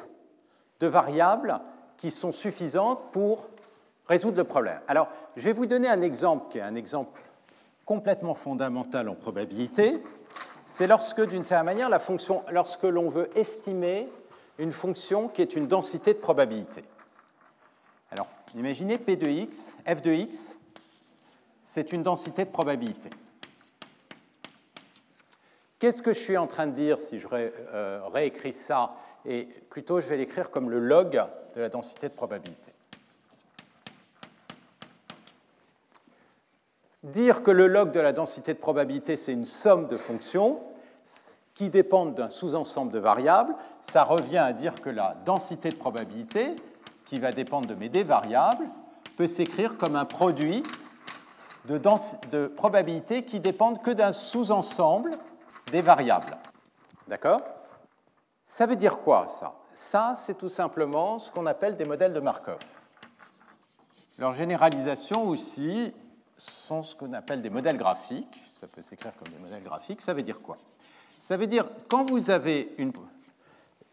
de variables qui sont suffisantes pour résoudre le problème? Alors, je vais vous donner un exemple qui est un exemple complètement fondamental en probabilité. C'est lorsque, d'une certaine manière, la fonction, lorsque l'on veut estimer une fonction qui est une densité de probabilité. Alors, imaginez P de x, f de x, c'est une densité de probabilité. Qu'est-ce que je suis en train de dire si je euh, réécris ça Et plutôt, je vais l'écrire comme le log de la densité de probabilité? Dire que le log de la densité de probabilité, c'est une somme de fonctions qui dépendent d'un sous-ensemble de variables, ça revient à dire que la densité de probabilité, qui va dépendre de mes d variables, peut s'écrire comme un produit de, de probabilités qui dépendent que d'un sous-ensemble des variables. D'accord? Ça veut dire quoi, ça? Ça, c'est tout simplement ce qu'on appelle des modèles de Markov. Leur généralisation aussi sont ce qu'on appelle des modèles graphiques. Ça peut s'écrire comme des modèles graphiques. Ça veut dire quoi? Ça veut dire quand vous avez une...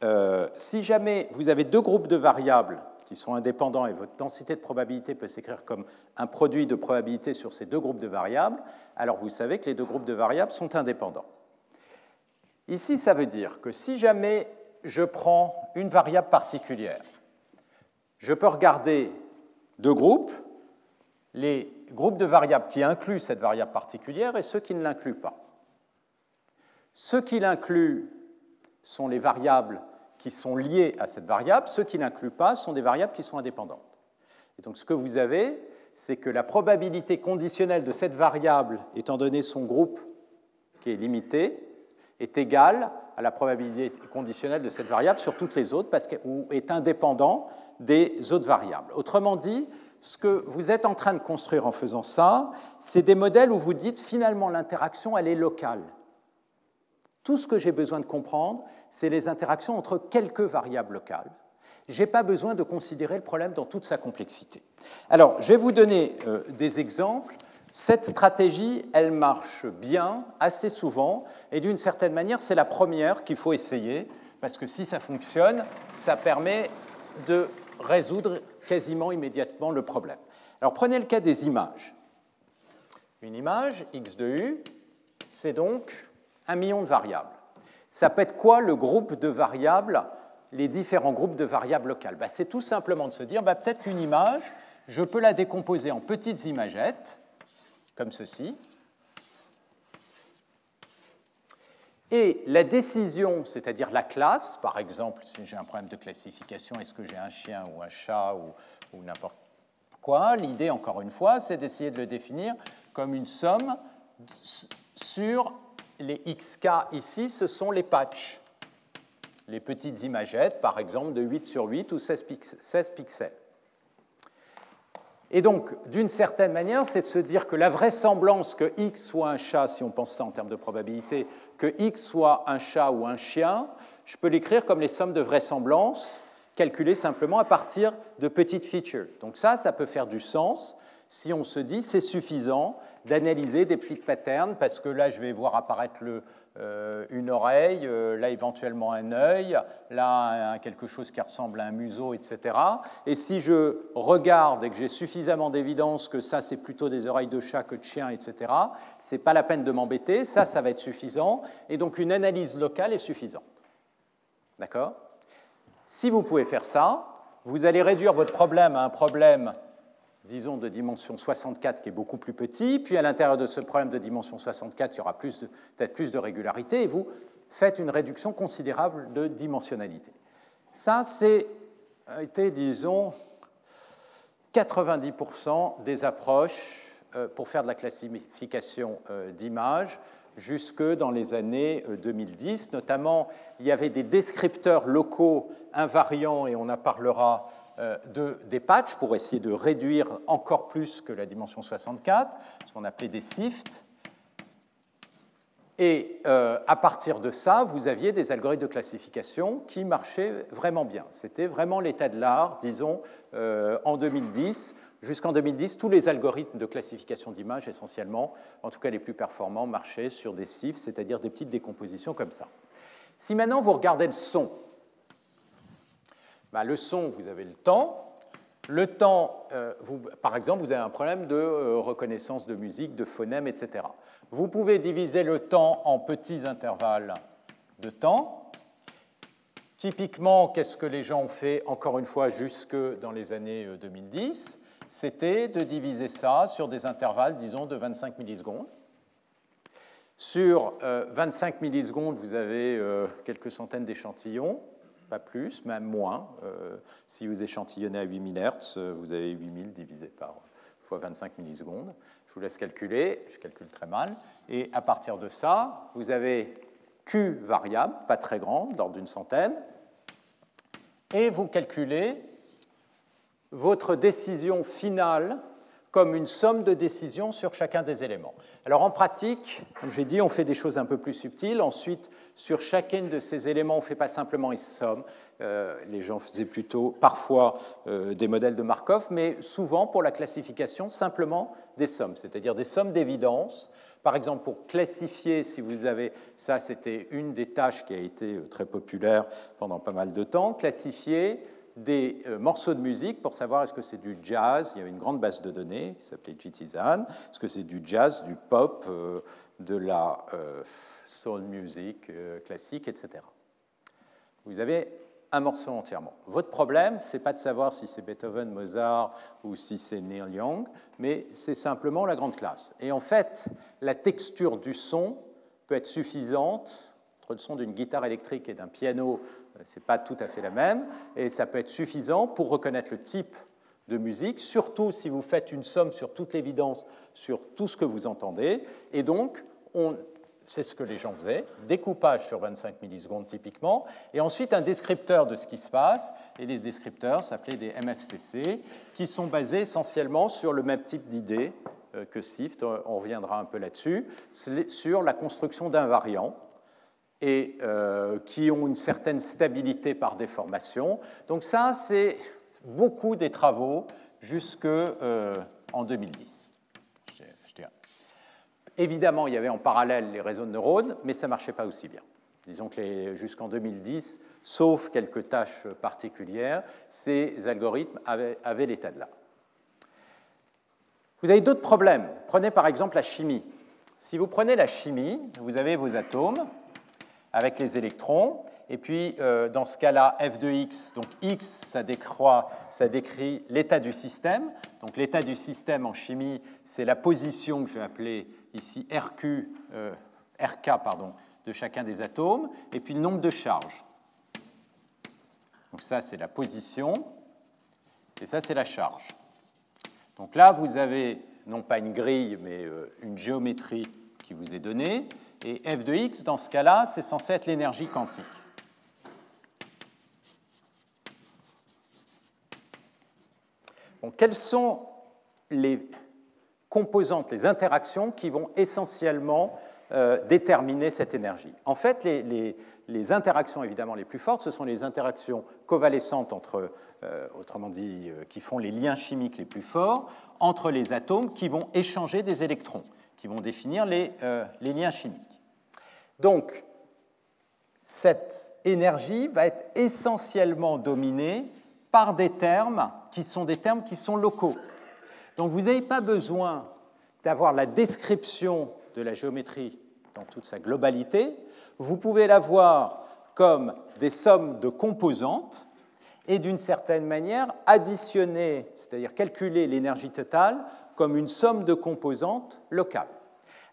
Euh, si jamais vous avez deux groupes de variables qui sont indépendants et votre densité de probabilité peut s'écrire comme un produit de probabilité sur ces deux groupes de variables, alors vous savez que les deux groupes de variables sont indépendants. Ici, ça veut dire que si jamais je prends une variable particulière, je peux regarder deux groupes, les groupes de variables qui incluent cette variable particulière et ceux qui ne l'incluent pas. Ceux qui l'incluent sont les variables qui sont liées à cette variable, ceux qui n'incluent pas sont des variables qui sont indépendantes. Et donc ce que vous avez, c'est que la probabilité conditionnelle de cette variable, étant donné son groupe qui est limité, est égale à la probabilité conditionnelle de cette variable sur toutes les autres, parce ou est indépendant des autres variables. Autrement dit, ce que vous êtes en train de construire en faisant ça, c'est des modèles où vous dites finalement l'interaction, elle est locale. Tout ce que j'ai besoin de comprendre, c'est les interactions entre quelques variables locales. Je n'ai pas besoin de considérer le problème dans toute sa complexité. Alors, je vais vous donner euh, des exemples. Cette stratégie, elle marche bien, assez souvent, et d'une certaine manière, c'est la première qu'il faut essayer, parce que si ça fonctionne, ça permet de résoudre quasiment immédiatement le problème. Alors prenez le cas des images. Une image, x de u, c'est donc un million de variables. Ça peut être quoi le groupe de variables, les différents groupes de variables locales? Ben, C'est tout simplement de se dire, ben, peut-être qu'une image, je peux la décomposer en petites imagettes, comme ceci. Et la décision, c'est-à-dire la classe, par exemple, si j'ai un problème de classification, est-ce que j'ai un chien ou un chat ou, ou n'importe quoi, l'idée, encore une fois, c'est d'essayer de le définir comme une somme sur les XK ici, ce sont les patchs, les petites imagettes, par exemple, de 8 sur 8 ou 16 pixels. Et donc, d'une certaine manière, c'est de se dire que la vraisemblance que x soit un chat, si on pense ça en termes de probabilité, que x soit un chat ou un chien, je peux l'écrire comme les sommes de vraisemblance calculées simplement à partir de petites features. Donc ça, ça peut faire du sens si on se dit c'est suffisant d'analyser des petites patterns, parce que là, je vais voir apparaître euh, une oreille, euh, là éventuellement un œil, là quelque chose qui ressemble à un museau, etc. Et si je regarde et que j'ai suffisamment d'évidence que ça c'est plutôt des oreilles de chat que de chien, etc., c'est pas la peine de m'embêter, ça ça va être suffisant, et donc une analyse locale est suffisante. D'accord? Si vous pouvez faire ça, vous allez réduire votre problème à un problème disons, de dimension 64 qui est beaucoup plus petit, puis à l'intérieur de ce problème de dimension 64, il y aura peut-être plus de régularité, et vous faites une réduction considérable de dimensionnalité. Ça, c'est été, disons, 90% des approches euh, pour faire de la classification euh, d'images jusque dans les années 2010. Euh, Notamment, il y avait des descripteurs locaux invariants, et on en parlera de, des patchs pour essayer de réduire encore plus que la dimension 64, ce qu'on appelait des SIFT. Et euh, à partir de ça, vous aviez des algorithmes de classification qui marchaient vraiment bien. C'était vraiment l'état de l'art, disons, euh, en 2010. Jusqu'en 2010, tous les algorithmes de classification d'images, essentiellement, en tout cas les plus performants, marchaient sur des SIFT, c'est-à-dire des petites décompositions comme ça. Si maintenant vous regardez le son, le son, vous avez le temps. Le temps, euh, par exemple, vous avez un problème de euh, reconnaissance de musique, de phonème, etc. Vous pouvez diviser le temps en petits intervalles de temps. Typiquement, qu'est-ce que les gens ont fait, encore une fois, jusque dans les années 2010 euh, C'était de diviser ça sur des intervalles, disons, de 25 millisecondes. Sur 25 millisecondes, vous avez quelques centaines d'échantillons pas plus, même moins. Euh, si vous échantillonnez à 8000 Hz, euh, vous avez 8000 divisé par fois 25 millisecondes. Je vous laisse calculer, je calcule très mal. Et à partir de ça, vous avez Q variable, pas très grande, d'ordre d'une centaine, et vous calculez votre décision finale comme une somme de décisions sur chacun des éléments. Alors en pratique, comme j'ai dit, on fait des choses un peu plus subtiles. Ensuite, sur chacun de ces éléments, on ne fait pas simplement une somme. Euh, les gens faisaient plutôt parfois euh, des modèles de Markov, mais souvent pour la classification, simplement des sommes, c'est-à-dire des sommes d'évidence. Par exemple, pour classifier, si vous avez, ça c'était une des tâches qui a été euh, très populaire pendant pas mal de temps, classifier des morceaux de musique pour savoir est-ce que c'est du jazz. Il y avait une grande base de données qui s'appelait GTZan. Est-ce que c'est du jazz, du pop, de la euh, soul music classique, etc. Vous avez un morceau entièrement. Votre problème, ce n'est pas de savoir si c'est Beethoven, Mozart ou si c'est Neil Young, mais c'est simplement la grande classe. Et en fait, la texture du son peut être suffisante entre le son d'une guitare électrique et d'un piano ce n'est pas tout à fait la même, et ça peut être suffisant pour reconnaître le type de musique, surtout si vous faites une somme sur toute l'évidence sur tout ce que vous entendez. Et donc, c'est ce que les gens faisaient, découpage sur 25 millisecondes typiquement, et ensuite un descripteur de ce qui se passe, et les descripteurs s'appelaient des MFCC, qui sont basés essentiellement sur le même type d'idée euh, que SIFT, on reviendra un peu là-dessus, sur la construction d'invariants, et euh, qui ont une certaine stabilité par déformation. Donc ça, c'est beaucoup des travaux jusqu'en euh, 2010. Évidemment, il y avait en parallèle les réseaux de neurones, mais ça ne marchait pas aussi bien. Disons que jusqu'en 2010, sauf quelques tâches particulières, ces algorithmes avaient, avaient l'état de l'art. Vous avez d'autres problèmes. Prenez par exemple la chimie. Si vous prenez la chimie, vous avez vos atomes avec les électrons, et puis euh, dans ce cas-là, f de x, donc x, ça, décroît, ça décrit l'état du système. Donc l'état du système en chimie, c'est la position que je vais appeler ici RQ, euh, RK pardon, de chacun des atomes, et puis le nombre de charges. Donc ça, c'est la position, et ça, c'est la charge. Donc là, vous avez non pas une grille, mais euh, une géométrie qui vous est donnée. Et f de x, dans ce cas-là, c'est censé être l'énergie quantique. Quelles sont les composantes, les interactions qui vont essentiellement euh, déterminer cette énergie? En fait, les, interactions évidemment les plus fortes, ce sont les interactions covalescentes entre euh, autrement dit, euh, qui font les liens chimiques les plus forts entre les atomes qui vont échanger des électrons, qui vont définir les liens chimiques. Donc, cette énergie va être essentiellement dominée par des termes qui sont des termes qui sont locaux. Donc vous n'avez pas besoin d'avoir la description de la géométrie dans toute sa globalité, vous pouvez la voir comme des sommes de composantes et d'une certaine manière additionner, c'est-à-dire calculer l'énergie totale comme une somme de composantes locales.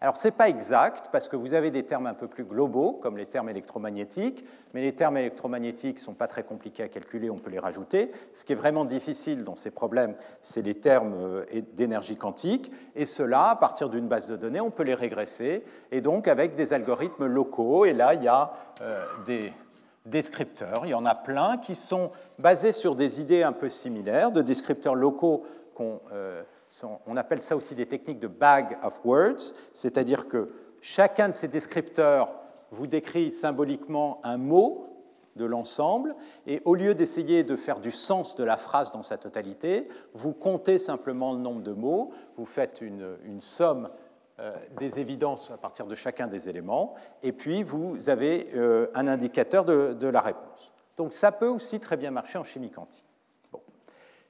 Alors ce n'est pas exact parce que vous avez des termes un peu plus globaux comme les termes électromagnétiques, mais les termes électromagnétiques ne sont pas très compliqués à calculer, on peut les rajouter. Ce qui est vraiment difficile dans ces problèmes, c'est les termes euh, d'énergie quantique, et cela, à partir d'une base de données, on peut les régresser, et donc avec des algorithmes locaux, et là il y a euh, des, descripteurs. Il y en a plein qui sont basés sur des idées un peu similaires, de descripteurs locaux qu'on euh, on appelle ça aussi des techniques de bag of words, c'est-à-dire que chacun de ces descripteurs vous décrit symboliquement un mot de l'ensemble, et au lieu d'essayer de faire du sens de la phrase dans sa totalité, vous comptez simplement le nombre de mots, vous faites une, somme euh, des évidences à partir de chacun des éléments, et puis vous avez euh, un indicateur de, la réponse. Donc ça peut aussi très bien marcher en chimie quantique.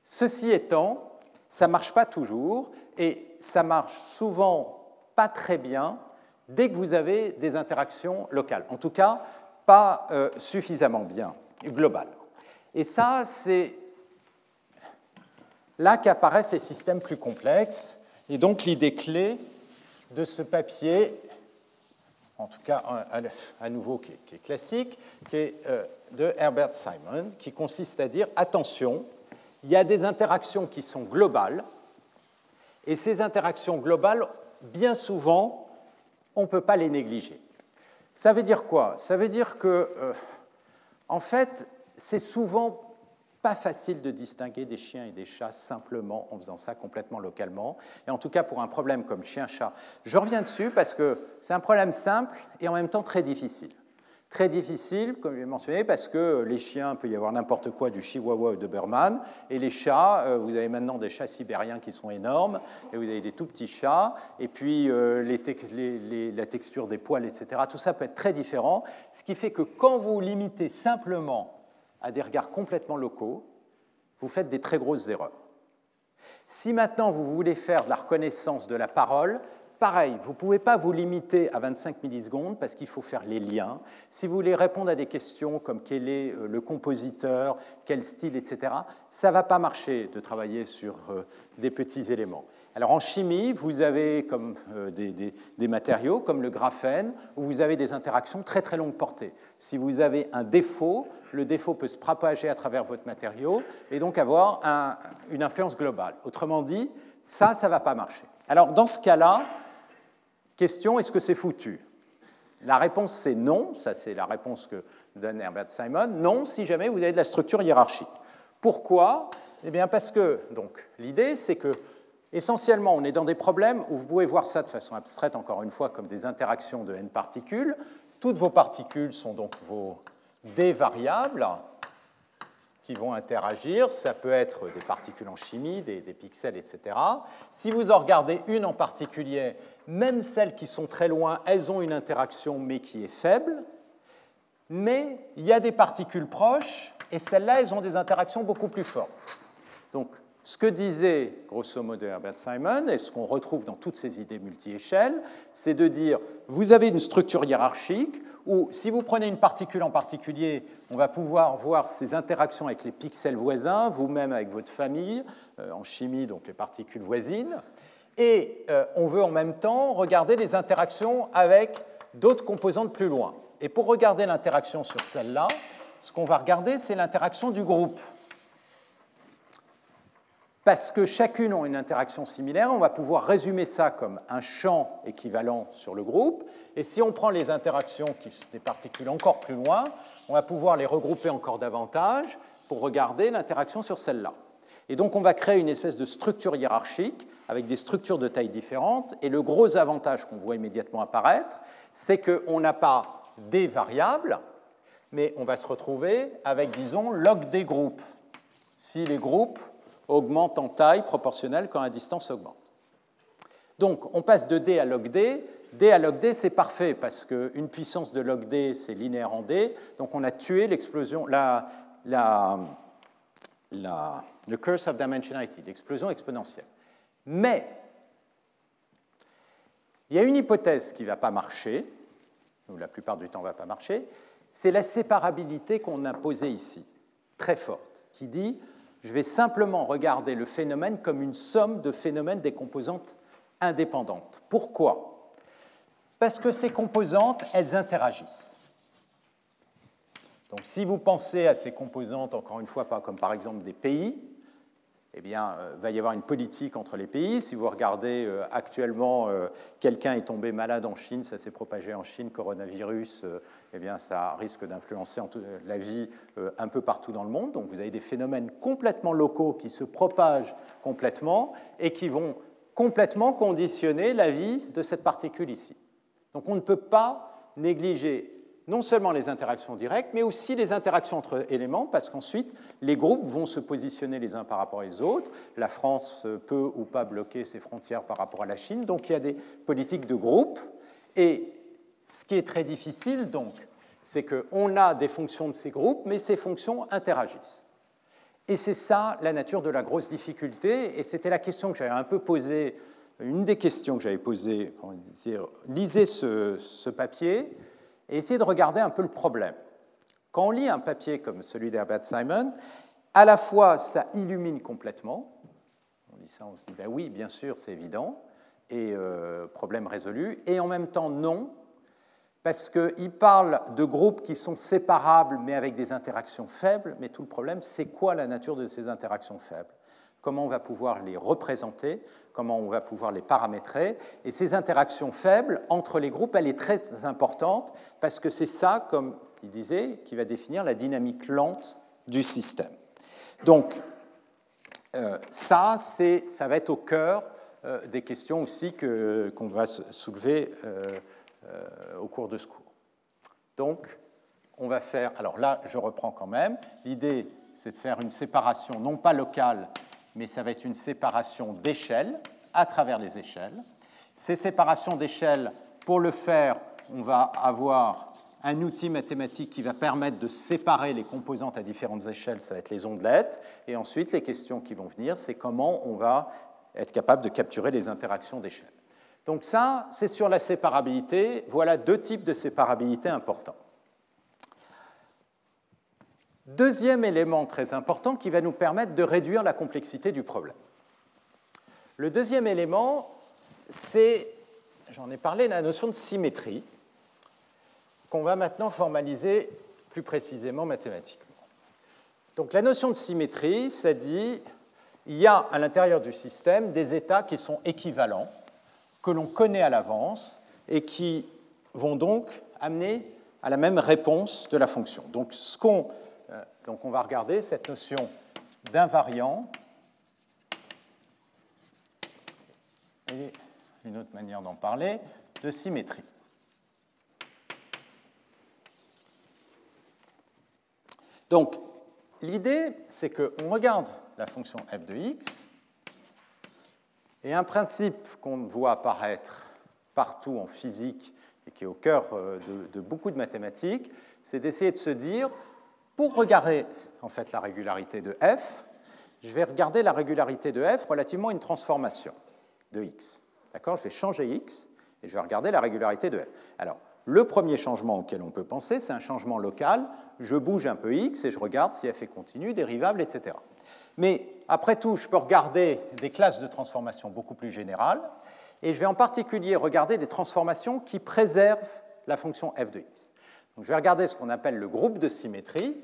Ceci étant, ça ne marche pas toujours, et ça marche souvent pas très bien dès que vous avez des interactions locales. En tout cas, pas euh, suffisamment bien, globales. Et ça, c'est là qu'apparaissent ces systèmes plus complexes. Et donc l'idée clé, de ce papier, en tout cas à nouveau qui est, classique, qui est euh, de Herbert Simon, qui consiste à dire attention, il y a des interactions qui sont globales, et ces interactions globales, bien souvent, on ne peut pas les négliger. Ça veut dire quoi? Ça veut dire que, euh, en fait, c'est souvent pas facile de distinguer des chiens et des chats simplement en faisant ça complètement localement. Et en tout cas pour un problème comme chien-chat, je reviens dessus parce que c'est un problème simple et en même temps très difficile. Très difficile, comme je l'ai mentionné, parce que les chiens, il peut y avoir n'importe quoi, du chihuahua ou de Berman, et les chats, euh, vous avez maintenant des chats sibériens qui sont énormes, et vous avez des tout petits chats, et puis euh, la texture des poils, etc. Tout ça peut être très différent, ce qui fait que quand vous limitez simplement à des regards complètement locaux, vous faites des très grosses erreurs. Si maintenant vous voulez faire de la reconnaissance de la parole, pareil, vous ne pouvez pas vous limiter à 25 millisecondes parce qu'il faut faire les liens. Si vous voulez répondre à des questions comme quel est euh, le compositeur, quel style, etc., ça ne va pas marcher de travailler sur euh, des petits éléments. Alors en chimie, vous avez comme euh, des, matériaux comme le graphène, où vous avez des interactions très très longue portée. Si vous avez un défaut, le défaut peut se propager à travers votre matériau et donc avoir une influence globale. Autrement dit, ça, ça ne va pas marcher. Alors dans ce cas-là, question, est-ce que c'est foutu? La réponse c'est non, ça c'est la réponse que donne Herbert Simon, non si jamais vous avez de la structure hiérarchique. Pourquoi? Eh bien parce que, donc, l'idée c'est que Essentiellement, on est dans des problèmes où vous pouvez voir ça de façon abstraite, encore une fois, comme des interactions de n particules. Toutes vos particules sont donc vos d variables qui vont interagir. Ça peut être des particules en chimie, des, pixels, etc. Si vous en regardez une en particulier, même celles qui sont très loin, elles ont une interaction mais qui est faible. mais il y a des particules proches, et celles-là, elles ont des interactions beaucoup plus fortes. Donc, ce que disait grosso modo Herbert Simon, et ce qu'on retrouve dans toutes ces idées multi-échelles, c'est de dire, vous avez une structure hiérarchique où, si vous prenez une particule en particulier, on va pouvoir voir ses interactions avec les pixels voisins, vous-même avec votre famille, euh, en chimie, donc les particules voisines, et euh, on veut en même temps regarder les interactions avec d'autres composantes plus loin. Et pour regarder l'interaction sur celle-là, ce qu'on va regarder, c'est l'interaction du groupe parce que chacune ont une interaction similaire, on va pouvoir résumer ça comme un champ équivalent sur le groupe. Et si on prend les interactions qui sont des particules encore plus loin, on va pouvoir les regrouper encore davantage pour regarder l'interaction sur celle-là. Et donc on va créer une espèce de structure hiérarchique avec des structures de taille différentes. Et le gros avantage qu'on voit immédiatement apparaître, c'est qu'on n'a pas des variables, mais on va se retrouver avec, disons, log des groupes. Si les groupes augmente en taille proportionnelle quand la distance augmente. Donc on passe de d à log d. d à log d, c'est parfait parce qu'une puissance de log d, c'est linéaire en d. Donc on a tué l'explosion, la, la, le curse of dimensionality, l'explosion exponentielle. Mais il y a une hypothèse qui ne va pas marcher, ou la plupart du temps ne va pas marcher, c'est la séparabilité qu'on a posée ici, très forte, qui dit je vais simplement regarder le phénomène comme une somme de phénomènes des composantes indépendantes. Pourquoi? Parce que ces composantes, elles interagissent. Donc si vous pensez à ces composantes, encore une fois, pas comme par exemple des pays, eh bien, il euh, va y avoir une politique entre les pays. Si vous regardez euh, actuellement, euh, quelqu'un est tombé malade en Chine, ça s'est propagé en Chine, coronavirus, eh bien, ça risque d'influencer la vie un peu partout dans le monde. Donc vous avez des phénomènes complètement locaux qui se propagent complètement et qui vont complètement conditionner la vie de cette particule ici. Donc on ne peut pas négliger non seulement les interactions directes, mais aussi les interactions entre éléments, parce qu'ensuite, les groupes vont se positionner les uns par rapport aux autres. La France peut ou pas bloquer ses frontières par rapport à la Chine, donc il y a des politiques de groupe. Et ce qui est très difficile, donc, c'est qu'on a des fonctions de ces groupes, mais ces fonctions interagissent. Et c'est ça la nature de la grosse difficulté, et c'était la question que j'avais un peu posée, une des questions que j'avais posées, lisez ce, papier, et essayer de regarder un peu le problème. Quand on lit un papier comme celui d'Herbert Simon, à la fois ça illumine complètement, on lit ça, on se dit ben oui, bien sûr, c'est évident, et euh, problème résolu, et en même temps non, parce qu'il parle de groupes qui sont séparables mais avec des interactions faibles, mais tout le problème, c'est quoi la nature de ces interactions faibles? Comment on va pouvoir les représenter? Comment on va pouvoir les paramétrer? Et ces interactions faibles entre les groupes, elle est très importante parce que c'est ça, comme il disait, qui va définir la dynamique lente du système. Donc, euh, ça, ça va être au cœur euh, des questions aussi qu'on va soulever euh, au cours de ce cours. Donc, on va faire, alors là, je reprends quand même, l'idée, c'est de faire une séparation non pas locale, mais ça va être une séparation d'échelles, à travers les échelles. Ces séparations d'échelles, pour le faire, on va avoir un outil mathématique qui va permettre de séparer les composantes à différentes échelles, ça va être les ondelettes. Et ensuite, les questions qui vont venir, c'est comment on va être capable de capturer les interactions d'échelles. Donc ça, c'est sur la séparabilité. Voilà deux types de séparabilité importants. Deuxième élément très important qui va nous permettre de réduire la complexité du problème. Le deuxième élément, c'est, j'en ai parlé, la notion de symétrie, qu'on va maintenant formaliser plus précisément mathématiquement. Donc la notion de symétrie, ça dit, il y a à l'intérieur du système des états qui sont équivalents, que l'on connaît à l'avance, et qui vont donc amener à la même réponse de la fonction. Donc, ce qu'on donc on va regarder cette notion d'invariant et une autre manière d'en parler, de symétrie. Donc, l'idée, c'est qu'on regarde la fonction f de x, et un principe qu'on voit apparaître partout en physique et qui est au cœur de, de beaucoup de mathématiques, c'est d'essayer de se dire, pour regarder en fait la régularité de f, je vais regarder la régularité de f relativement à une transformation de x. D'accord? Je vais changer x et je vais regarder la régularité de f. Alors, le premier changement auquel on peut penser, c'est un changement local. Je bouge un peu x et je regarde si f est continu, dérivable, etc. Mais après tout, je peux regarder des classes de transformation beaucoup plus générales, et je vais en particulier regarder des transformations qui préservent la fonction f de x. Donc, je vais regarder ce qu'on appelle le groupe de symétrie.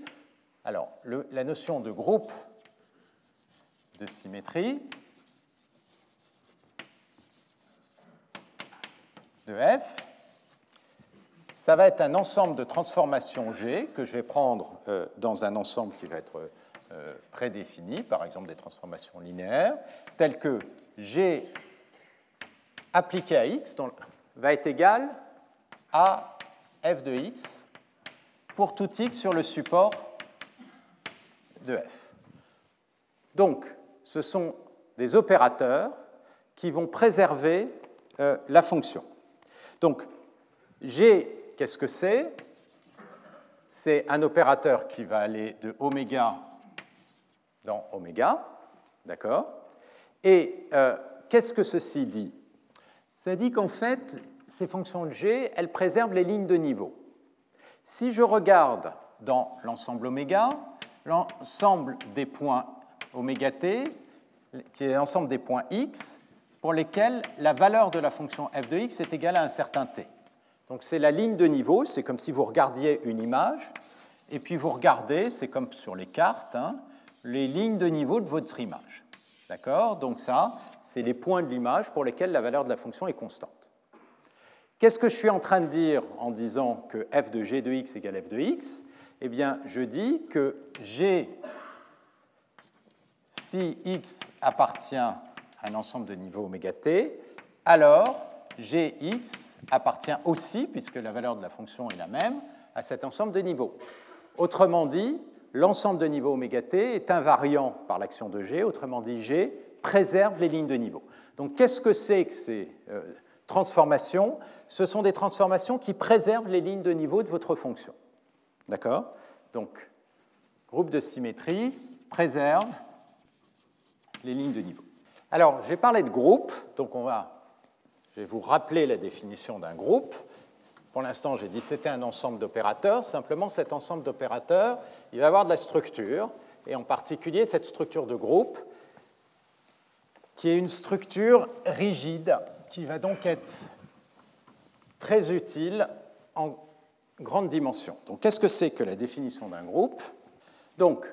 Alors, la notion de groupe de symétrie de f, ça va être un ensemble de transformations G que je vais prendre euh, dans un ensemble qui va être euh, prédéfini, par exemple des transformations linéaires, telles que G appliqué à x va être égal à f de x pour tout x sur le support de f. Donc, ce sont des opérateurs qui vont préserver euh, la fonction. Donc, G, qu'est-ce que c'est? C'est un opérateur qui va aller de oméga dans oméga, d'accord? Et euh, qu'est-ce que ceci dit? Ça dit qu'en fait, ces fonctions de G, elles préservent les lignes de niveau. Si je regarde dans l'ensemble oméga, l'ensemble des points oméga t, qui est l'ensemble des points x, pour lesquels la valeur de la fonction f de x est égale à un certain t. Donc c'est la ligne de niveau, c'est comme si vous regardiez une image, et puis vous regardez, c'est comme sur les cartes, hein, les lignes de niveau de votre image. D'accord? Donc ça, c'est les points de l'image pour lesquels la valeur de la fonction est constante. Qu'est-ce que je suis en train de dire en disant que f de g de x égale f de x? Eh bien, je dis que g, si x appartient à un ensemble de niveau oméga t, alors gx appartient aussi, puisque la valeur de la fonction est la même, à cet ensemble de niveaux. Autrement dit, l'ensemble de niveau oméga t est invariant par l'action de G, autrement dit, G préserve les lignes de niveau. Donc qu'est-ce que c'est que ces euh, transformations? Ce sont des transformations qui préservent les lignes de niveau de votre fonction. D'accord? Donc, groupe de symétrie préserve les lignes de niveau. Alors, j'ai parlé de groupe, donc on va, je vais vous rappeler la définition d'un groupe. Pour l'instant, j'ai dit c'était un ensemble d'opérateurs. Simplement, cet ensemble d'opérateurs, il va avoir de la structure, et en particulier cette structure de groupe, qui est une structure rigide, qui va donc être très utile en grande dimension. Donc, qu'est-ce que c'est que la définition d'un groupe? Donc,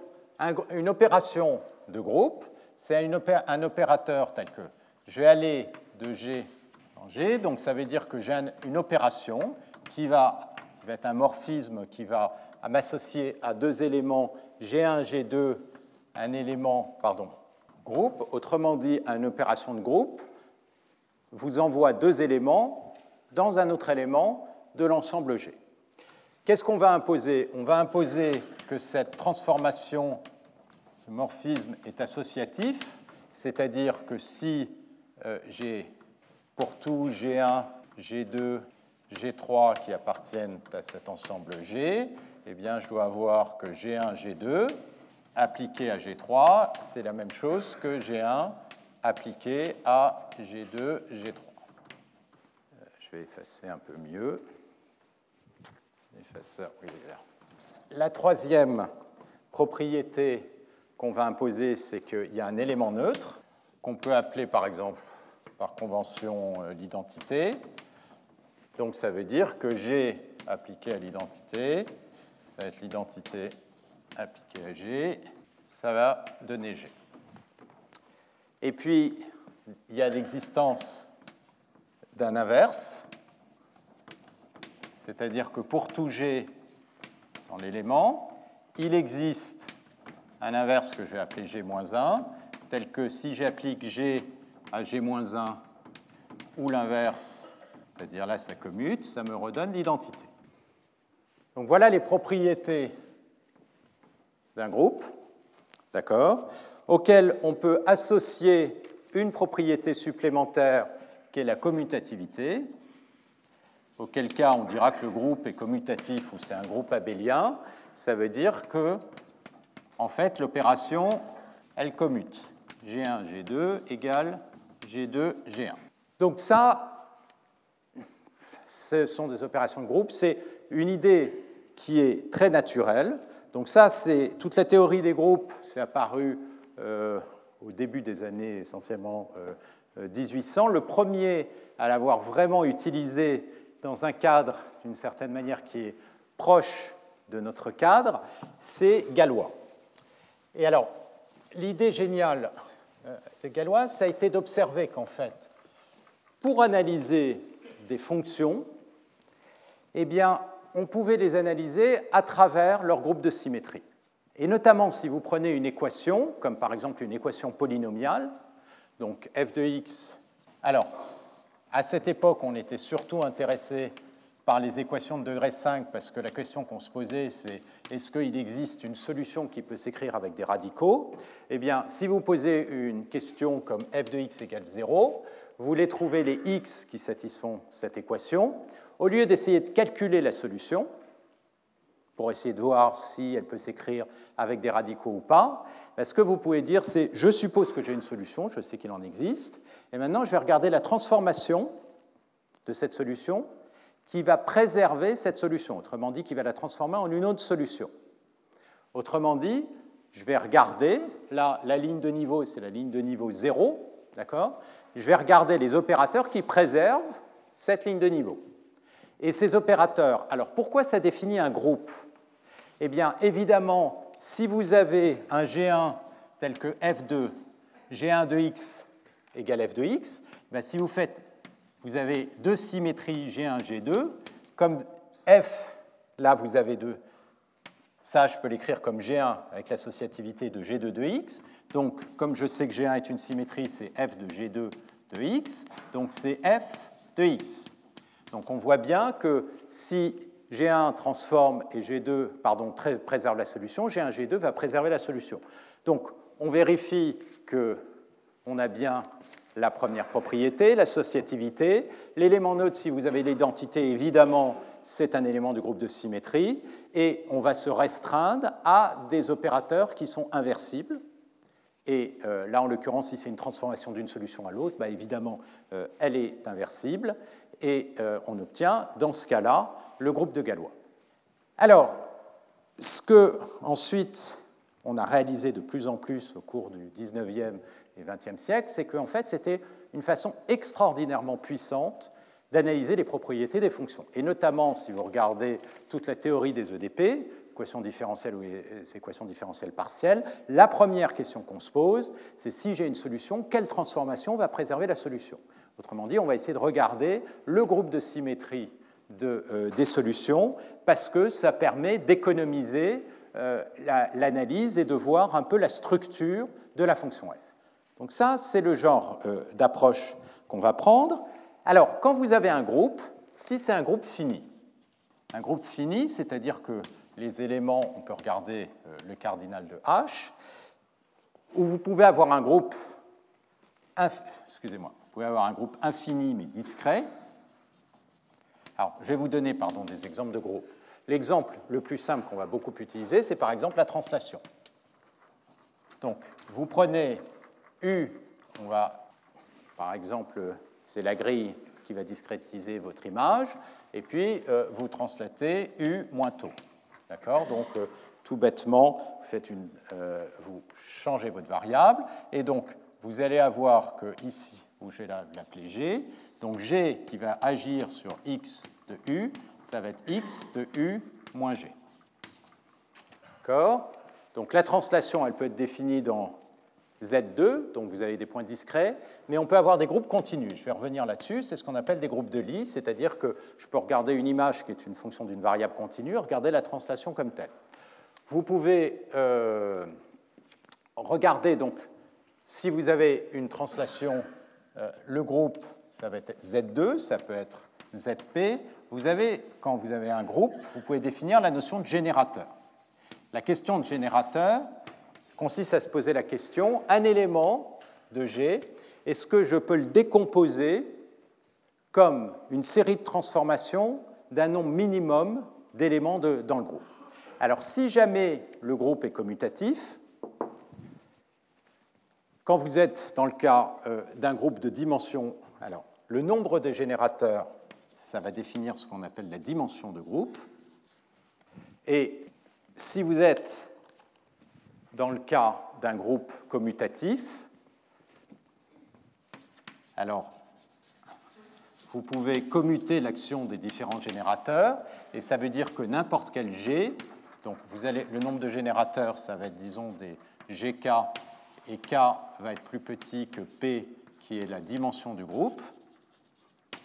une opération de groupe, c'est un opérateur tel que je vais aller de G en G, donc ça veut dire que j'ai une opération qui va, qui va être un morphisme qui va à m'associer à deux éléments G1, G2, un élément, pardon, groupe, autrement dit, une opération de groupe, vous envoie deux éléments dans un autre élément de l'ensemble G. Qu'est-ce qu'on va imposer? On va imposer que cette transformation, ce morphisme est associatif, c'est-à-dire que si euh, j'ai pour tout G1, G2, G3 qui appartiennent à cet ensemble G, eh bien, je dois avoir que G1, G2 appliqué à G3, c'est la même chose que G1 appliqué à G2, G3. Euh, je vais effacer un peu mieux. La troisième propriété qu'on va imposer, c'est qu'il y a un élément neutre, qu'on peut appeler par exemple par convention euh, l'identité. Donc ça veut dire que G appliqué à l'identité, ça va être l'identité appliquée à G, ça va donner G. Et puis, il y a l'existence d'un inverse, c'est-à-dire que pour tout G dans l'élément, il existe un inverse que je vais appeler G-1, tel que si j'applique G à G-1 ou l'inverse, c'est-à-dire là ça commute, ça me redonne l'identité. Donc voilà les propriétés d'un groupe, d'accord, auquel on peut associer une propriété supplémentaire qui est la commutativité. auquel cas on dira que le groupe est commutatif ou c'est un groupe abélien, ça veut dire que, en fait, l'opération, elle commute. G1, G2 égale G2, G1. Donc ça, ce sont des opérations de groupe. C'est une idée qui est très naturelle. Donc ça, c'est toute la théorie des groupes, c'est apparu euh, au début des années essentiellement 1800. Euh, le premier à l'avoir vraiment utilisé dans un cadre, d'une certaine manière, qui est proche de notre cadre, c'est Galois. Et alors, l'idée géniale euh, de Galois, ça a été d'observer qu'en fait, pour analyser des fonctions, eh bien, on pouvait les analyser à travers leur groupe de symétrie. Et notamment si vous prenez une équation, comme par exemple une équation polynomiale, donc f de x. Alors, à cette époque, on était surtout intéressé par les équations de degré 5, parce que la question qu'on se posait, c'est est-ce qu'il existe une solution qui peut s'écrire avec des radicaux? Eh bien, si vous posez une question comme f de x égale 0, vous voulez trouver les x qui satisfont cette équation. Au lieu d'essayer de calculer la solution, pour essayer de voir si elle peut s'écrire avec des radicaux ou pas, ben, ce que vous pouvez dire, c'est je suppose que j'ai une solution, je sais qu'il en existe, et maintenant je vais regarder la transformation de cette solution qui va préserver cette solution, autrement dit, qui va la transformer en une autre solution. Autrement dit, je vais regarder, là, la ligne de niveau, c'est la ligne de niveau 0, d'accord? Je vais regarder les opérateurs qui préservent cette ligne de niveau. Et ces opérateurs, alors pourquoi ça définit un groupe? Eh bien, évidemment, si vous avez un G1 tel que F2, G1 de x égale F de x, ben, si vous faites, vous avez deux symétries G1, G2, comme F, là vous avez deux, ça je peux l'écrire comme G1 avec l'associativité de G2 de x, donc comme je sais que G1 est une symétrie, c'est F de G2 de x, donc c'est F de x. Donc on voit bien que si G1 transforme et G2 pardon, préserve la solution, G1, G2 va préserver la solution. Donc on vérifie qu'on a bien la première propriété, l'associativité. L'élément neutre, si vous avez l'identité, évidemment, c'est un élément du groupe de symétrie. Et on va se restreindre à des opérateurs qui sont inversibles. Et euh, là, en l'occurrence, si c'est une transformation d'une solution à l'autre, bah, évidemment, euh, elle est inversible. Et euh, on obtient, dans ce cas-là, le groupe de Galois. Alors, ce que ensuite on a réalisé de plus en plus au cours du 19e et 20e siècle, c'est qu'en fait c'était une façon extraordinairement puissante d'analyser les propriétés des fonctions. Et notamment, si vous regardez toute la théorie des EDP, équations différentielles ou équations différentielles partielles, la première question qu'on se pose, c'est si j'ai une solution, quelle transformation va préserver la solution? Autrement dit, on va essayer de regarder le groupe de symétrie euh, des solutions parce que ça permet d'économiser euh, l'analyse et de voir un peu la structure de la fonction f. Donc ça, c'est le genre euh, d'approche qu'on va prendre. Alors, quand vous avez un groupe, si c'est un groupe fini, un groupe fini, c'est-à-dire que les éléments, on peut regarder le cardinal de H, où vous pouvez avoir un groupe, infini mais discret, alors, je vais vous donner des exemples de groupes. L'exemple le plus simple qu'on va beaucoup utiliser, c'est par exemple la translation. Donc, vous prenez U, on va, par exemple, c'est la grille qui va discrétiser votre image, et puis euh, vous translatez U moins taux. D'accord? Donc, euh, tout bêtement, euh, vous changez votre variable, et donc vous allez avoir que ici, je vais l'appeler G, donc G qui va agir sur x de U, ça va être x de U moins G. D'accord? Donc la translation, elle peut être définie dans Z2, donc vous avez des points discrets, mais on peut avoir des groupes continus. Je vais revenir là-dessus, c'est ce qu'on appelle des groupes de Lie, c'est-à-dire que je peux regarder une image qui est une fonction d'une variable continue, regarder la translation comme telle. Vous pouvez euh, regarder, donc, si vous avez une translation, euh, le groupe ça va être Z2, ça peut être ZP. Vous avez, quand vous avez un groupe, vous pouvez définir la notion de générateur. La question de générateur consiste à se poser la question, un élément de G, est-ce que je peux le décomposer comme une série de transformations d'un nombre minimum d'éléments dans le groupe. Alors si jamais le groupe est commutatif, quand vous êtes dans le cas euh, d'un groupe de dimension, alors le nombre de générateurs, ça va définir ce qu'on appelle la dimension de groupe. Et si vous êtes dans le cas d'un groupe commutatif, alors vous pouvez commuter l'action des différents générateurs, et ça veut dire que n'importe quel G, donc vous allez, le nombre de générateurs, ça va être, disons, des GK, et K va être plus petit que P, qui est la dimension du groupe, et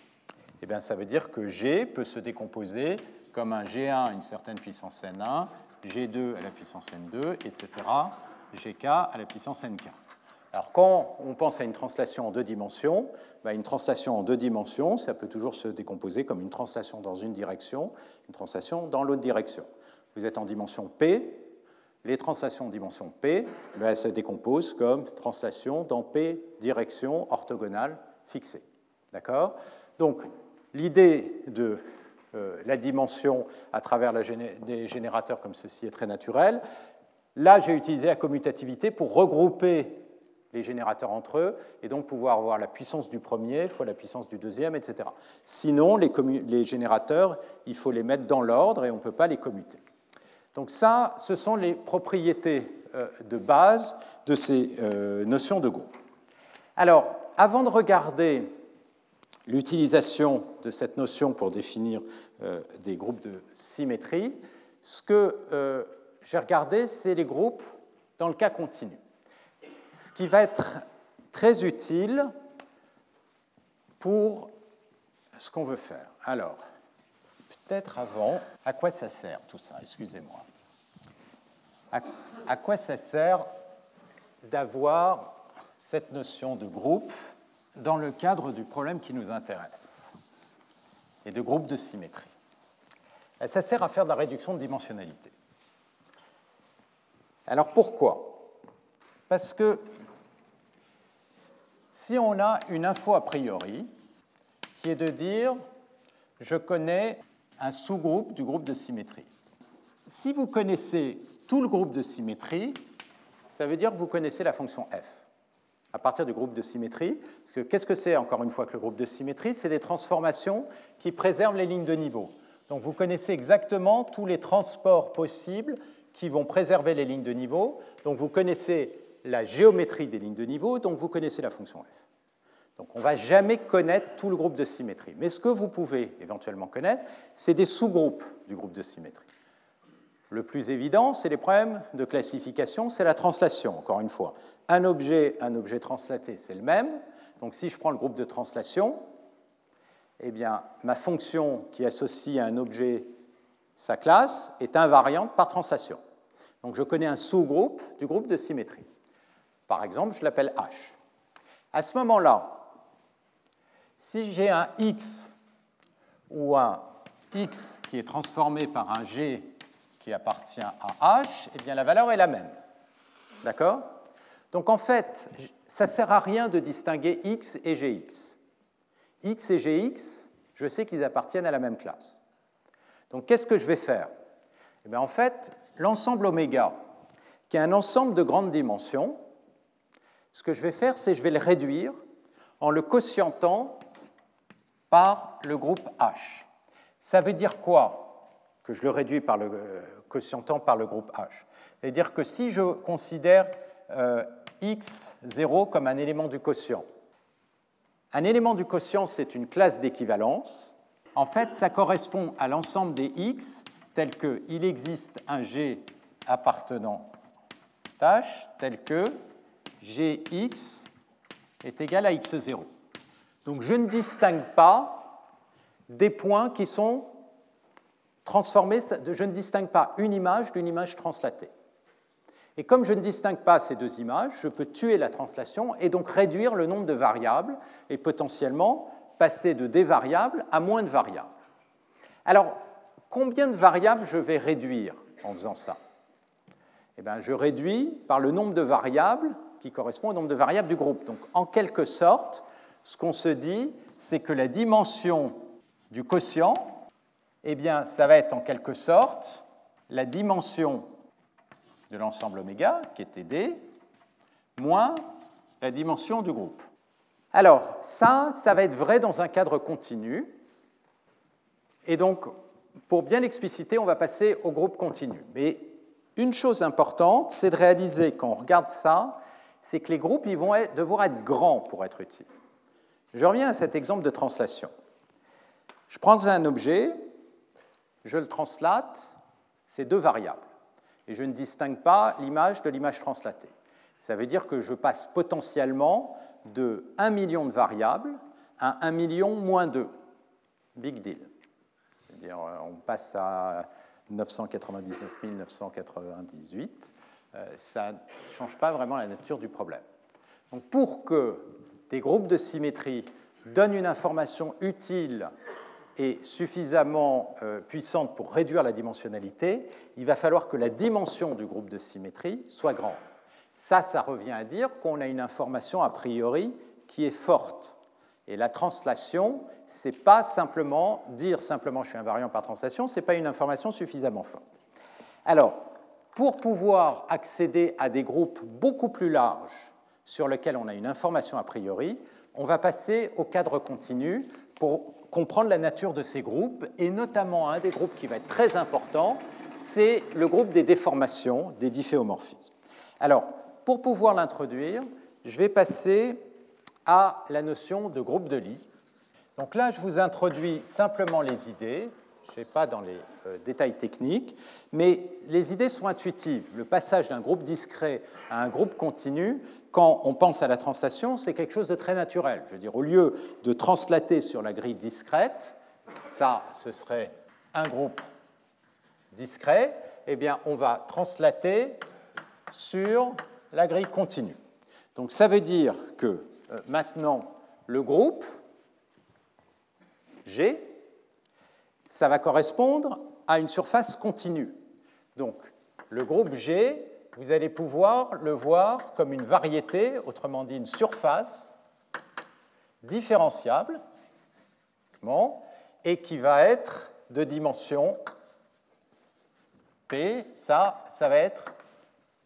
eh bien ça veut dire que G peut se décomposer comme un G1 à une certaine puissance N1, G2 à la puissance N2, etc., GK à la puissance NK. Alors quand on pense à une translation en deux dimensions, ben, une translation en deux dimensions, ça peut toujours se décomposer comme une translation dans une direction, une translation dans l'autre direction. Vous êtes en dimension P, les translations en dimension P, ben, elles se décomposent comme translation dans P direction orthogonale fixée. D'accord? Donc l'idée de la dimension à travers des générateurs comme ceci est très naturelle. Là, j'ai utilisé la commutativité pour regrouper les générateurs entre eux, et donc pouvoir avoir la puissance du premier fois la puissance du deuxième, etc. Sinon, les, générateurs, il faut les mettre dans l'ordre et on ne peut pas les commuter. Donc ça, ce sont les propriétés euh, de base de ces euh, notions de groupe. Alors, avant de regarder l'utilisation de cette notion pour définir euh, des groupes de symétrie, ce que j'ai regardé, c'est les groupes dans le cas continu ce qui va être très utile pour ce qu'on veut faire. Alors, peut-être avant, à quoi ça sert tout ça? Excusez-moi. À, quoi ça sert d'avoir cette notion de groupe dans le cadre du problème qui nous intéresse et de groupe de symétrie Ça sert à faire de la réduction de dimensionnalité. Alors pourquoi? Parce que si on a une info a priori, qui est de dire je connais un sous-groupe du groupe de symétrie. Si vous connaissez tout le groupe de symétrie, ça veut dire que vous connaissez la fonction f à partir du groupe de symétrie. Qu'est-ce que c'est encore une fois que le groupe de symétrie? C'est des transformations qui préservent les lignes de niveau. Donc vous connaissez exactement tous les transports possibles qui vont préserver les lignes de niveau. Donc vous connaissez la géométrie des lignes de niveau, donc vous connaissez la fonction f. Donc on ne va jamais connaître tout le groupe de symétrie. Mais ce que vous pouvez éventuellement connaître, c'est des sous-groupes du groupe de symétrie. Le plus évident, c'est les problèmes de classification, c'est la translation, encore une fois. Un objet, un objet translaté, c'est le même. Donc si je prends le groupe de translation, eh bien, ma fonction qui associe à un objet sa classe est invariante par translation. Donc je connais un sous-groupe du groupe de symétrie. Par exemple, je l'appelle H. À ce moment-là, si j'ai un X ou un X qui est transformé par un G qui appartient à H, eh bien la valeur est la même. D'accord? Donc en fait, ça ne sert à rien de distinguer X et GX. X et GX, je sais qu'ils appartiennent à la même classe. Donc qu'est-ce que je vais faire? Eh bien, En fait, l'ensemble oméga, qui est un ensemble de grandes dimensions, ce que je vais faire, c'est je vais le réduire en le quotientant par le groupe H. Ça veut dire quoi? Que je le réduis par le euh, quotientant par le groupe H C'est-à-dire que si je considère euh, x0 comme un élément du quotient, un élément du quotient, c'est une classe d'équivalence. En fait, ça correspond à l'ensemble des x tel qu'il existe un G appartenant H tel que Gx est égal à x0. Donc je ne distingue pas des points qui sont transformés, je ne distingue pas une image d'une image translatée. Et comme je ne distingue pas ces deux images, je peux tuer la translation et donc réduire le nombre de variables et potentiellement passer de des variables à moins de variables. Alors, combien de variables je vais réduire en faisant ça? Eh bien, Je réduis par le nombre de variables qui correspond au nombre de variables du groupe. Donc en quelque sorte, ce qu'on se dit, c'est que la dimension du quotient, eh bien, ça va être en quelque sorte la dimension de l'ensemble oméga, qui était D, moins la dimension du groupe. Alors, ça, ça va être vrai dans un cadre continu. Et donc, pour bien l'expliciter, on va passer au groupe continu. Mais une chose importante, c'est de réaliser quand on regarde ça, c'est que les groupes ils vont devoir être grands pour être utiles. Je reviens à cet exemple de translation. Je prends un objet, je le translate, c'est deux variables. Et je ne distingue pas l'image de l'image translatée. Ça veut dire que je passe potentiellement de 1 million de variables à 1 million moins 2. Big deal. C'est-à-dire, euh, on passe à 999 998. Euh, ça ne change pas vraiment la nature du problème. Donc, pour que des groupes de symétrie donnent une information utile et suffisamment euh, puissante pour réduire la dimensionnalité, il va falloir que la dimension du groupe de symétrie soit grande. Ça, ça revient à dire qu'on a une information a priori qui est forte. Et la translation, ce n'est pas simplement dire simplement je suis invariant par translation, ce n'est pas une information suffisamment forte. Alors, pour pouvoir accéder à des groupes beaucoup plus larges sur lesquels on a une information a priori, on va passer au cadre continu pour comprendre la nature de ces groupes, et notamment un des groupes qui va être très important, c'est le groupe des déformations, des difféomorphismes. Alors, pour pouvoir l'introduire, je vais passer à la notion de groupe de Lie. Donc là, je vous introduis simplement les idées. Je ne vais pas dans les euh, détails techniques, mais les idées sont intuitives. Le passage d'un groupe discret à un groupe continu, quand on pense à la translation, c'est quelque chose de très naturel. Je veux dire, au lieu de translater sur la grille discrète, ça, ce serait un groupe discret, eh bien, on va translater sur la grille continue. Donc ça veut dire que euh, maintenant, le groupe G, ça va correspondre à une surface continue. Donc le groupe G, vous allez pouvoir le voir comme une variété, autrement dit une surface différenciable, et qui va être de dimension P, ça, ça va être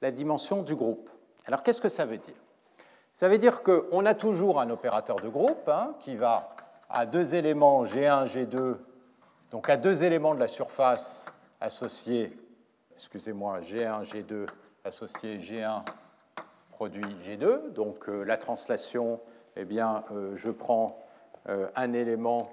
la dimension du groupe. Alors qu'est-ce que ça veut dire? Ça veut dire qu'on a toujours un opérateur de groupe hein, qui va à deux éléments G1, G2, donc à deux éléments de la surface associés, excusez-moi, G1, G2 associé G1 produit G2. Donc euh, la translation, eh bien, euh, je prends euh, un élément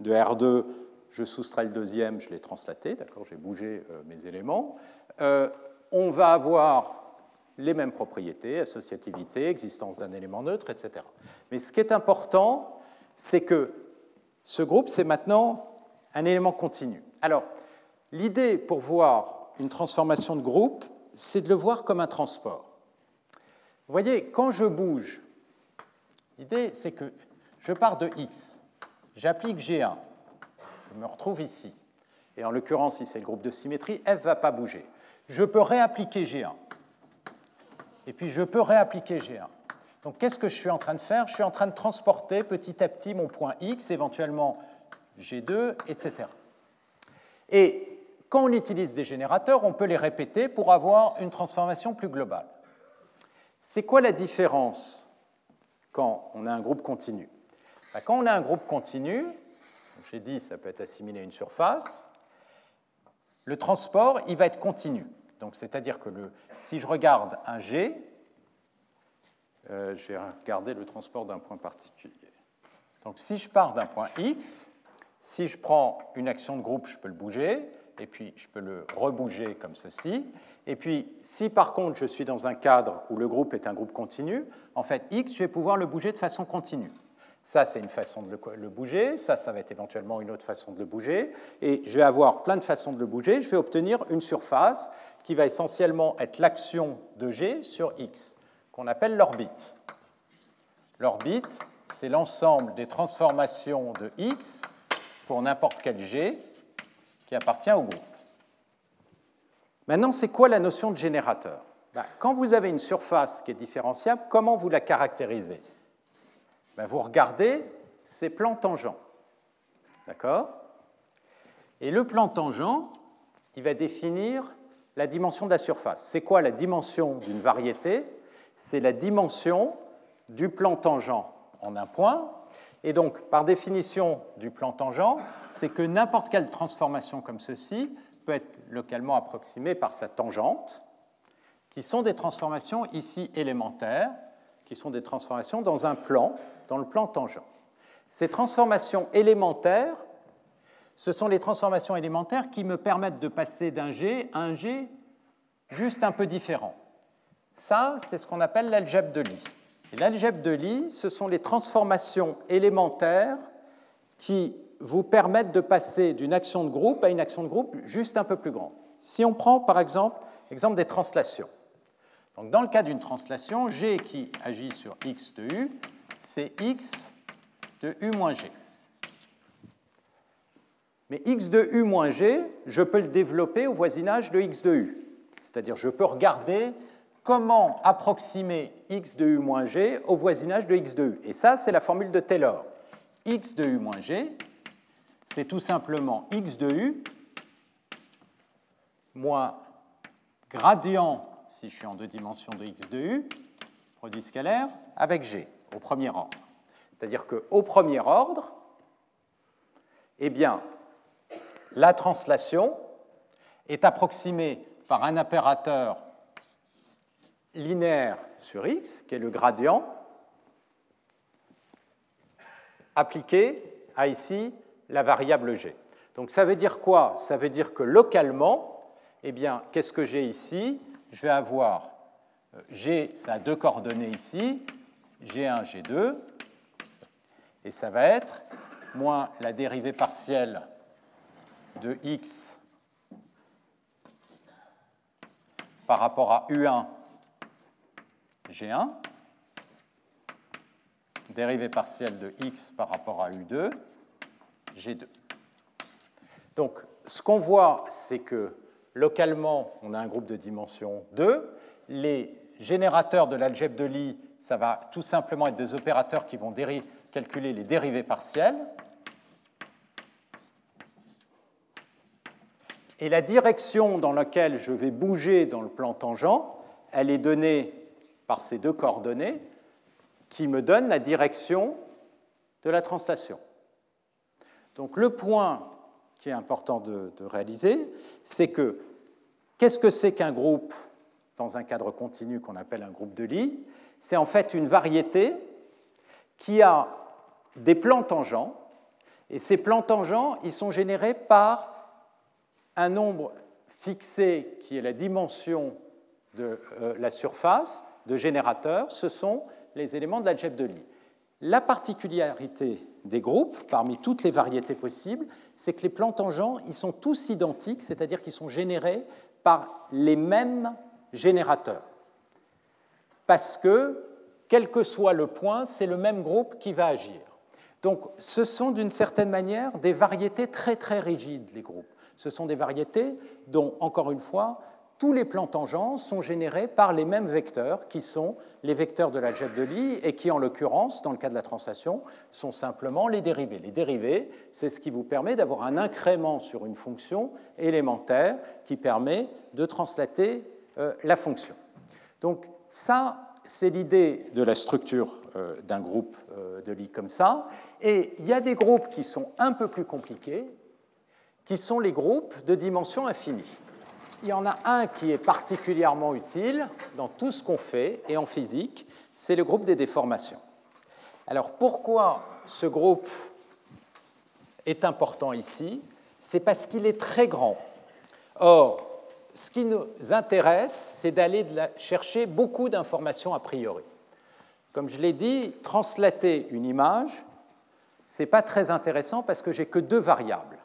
de R2, je soustrais le deuxième, je l'ai translaté, d'accord, j'ai bougé mes éléments. on va avoir les mêmes propriétés, associativité, existence d'un élément neutre, etc. Mais ce qui est important, c'est que ce groupe, c'est maintenant un élément continu. Alors, l'idée pour voir une transformation de groupe, c'est de le voir comme un transport. Vous voyez, quand je bouge, l'idée, c'est que je pars de x, j'applique G1, je me retrouve ici. Et en l'occurrence, si c'est le groupe de symétrie, F ne va pas bouger. Je peux réappliquer G1 et puis je peux réappliquer G1. Donc qu'est-ce que je suis en train de faire? Je suis en train de transporter petit à petit mon point X, éventuellement G2, etc. Et quand on utilise des générateurs, on peut les répéter pour avoir une transformation plus globale. C'est quoi la différence quand on a un groupe continu? Ben, Quand on a un groupe continu, j'ai dit ça peut être assimilé à une surface, le transport il va être continu. Donc c'est-à-dire que si je regarde un G, euh, je vais regarder le transport d'un point particulier. Donc si je pars d'un point X, si je prends une action de groupe, je peux le bouger, et puis je peux le rebouger comme ceci. Et puis si par contre je suis dans un cadre où le groupe est un groupe continu, en fait X, je vais pouvoir le bouger de façon continue. Ça, c'est une façon de le bouger, ça, ça va être éventuellement une autre façon de le bouger, et je vais avoir plein de façons de le bouger, je vais obtenir une surface qui va essentiellement être l'action de G sur X, qu'on appelle l'orbite. L'orbite, c'est l'ensemble des transformations de X pour n'importe quel G qui appartient au groupe. Maintenant, c'est quoi la notion de générateur? Ben, Quand vous avez une surface qui est différenciable, comment vous la caractérisez? Ben, Vous regardez c'est plan tangent. D'accord? Et le plan tangent, il va définir la dimension de la surface. C'est quoi la dimension d'une variété? C'est la dimension du plan tangent en un point. Et donc, par définition du plan tangent, c'est que n'importe quelle transformation comme ceci peut être localement approximée par sa tangente, qui sont des transformations ici élémentaires, qui sont des transformations dans un plan, dans le plan tangent. Ces transformations élémentaires, ce sont les transformations élémentaires qui me permettent de passer d'un G à un G juste un peu différent. Ça, c'est ce qu'on appelle l'algèbre de Lie. Et l'algèbre de Lie, ce sont les transformations élémentaires qui vous permettent de passer d'une action de groupe à une action de groupe juste un peu plus grande. Si on prend par exemple l'exemple des translations. Donc, dans le cas d'une translation, G qui agit sur x de U, c'est x de U moins G. Mais x de U moins G, je peux le développer au voisinage de x de U. C'est-à-dire, je peux regarder comment approximer x de U moins G au voisinage de x de U. Et ça, c'est la formule de Taylor. x de U moins G, c'est tout simplement x de U moins gradient, si je suis en deux dimensions de x de U, produit scalaire, avec G, au premier ordre. C'est-à-dire qu'au premier ordre, eh bien, la translation est approximée par un opérateur linéaire sur x, qui est le gradient, appliqué à ici la variable g. Donc ça veut dire quoi? Ça veut dire que localement, eh bien, qu'est-ce que j'ai ici? Je vais avoir euh, g, ça a deux coordonnées ici, g1, g2, et ça va être moins la dérivée partielle de x par rapport à U1, G1, dérivée partielle de x par rapport à U2, G2. Donc, ce qu'on voit, c'est que localement, on a un groupe de dimension 2. Les générateurs de l'algèbre de Lie, ça va tout simplement être des opérateurs qui vont calculer les dérivées partielles. Et la direction dans laquelle je vais bouger dans le plan tangent, elle est donnée par ces deux coordonnées qui me donnent la direction de la translation. Donc le point qui est important de, réaliser, c'est que qu'est-ce que c'est qu'un groupe dans un cadre continu qu'on appelle un groupe de Lie C'est en fait une variété qui a des plans tangents, et ces plans tangents, ils sont générés par un nombre fixé qui est la dimension de euh, la surface de générateur, ce sont les éléments de l'algèbre de Lie. La particularité des groupes, parmi toutes les variétés possibles, c'est que les plans tangents, ils sont tous identiques, c'est-à-dire qu'ils sont générés par les mêmes générateurs. Parce que, quel que soit le point, c'est le même groupe qui va agir. Donc, ce sont d'une certaine manière des variétés très très rigides, les groupes. Ce sont des variétés dont, encore une fois, tous les plans tangents sont générés par les mêmes vecteurs, qui sont les vecteurs de l'algèbre de Lie, et qui, en l'occurrence, dans le cas de la translation, sont simplement les dérivés. Les dérivés, c'est ce qui vous permet d'avoir un incrément sur une fonction élémentaire qui permet de translater euh, la fonction. Donc ça, c'est l'idée de la structure euh, d'un groupe euh, de Lie comme ça. Et il y a des groupes qui sont un peu plus compliqués, qui sont les groupes de dimension infinie. Il y en a un qui est particulièrement utile dans tout ce qu'on fait, et en physique, c'est le groupe des déformations. Alors pourquoi ce groupe est important ici? C'est parce qu'il est très grand. Or, ce qui nous intéresse, c'est d'aller chercher beaucoup d'informations a priori. Comme je l'ai dit, translater une image, ce n'est pas très intéressant parce que j'ai que deux variables.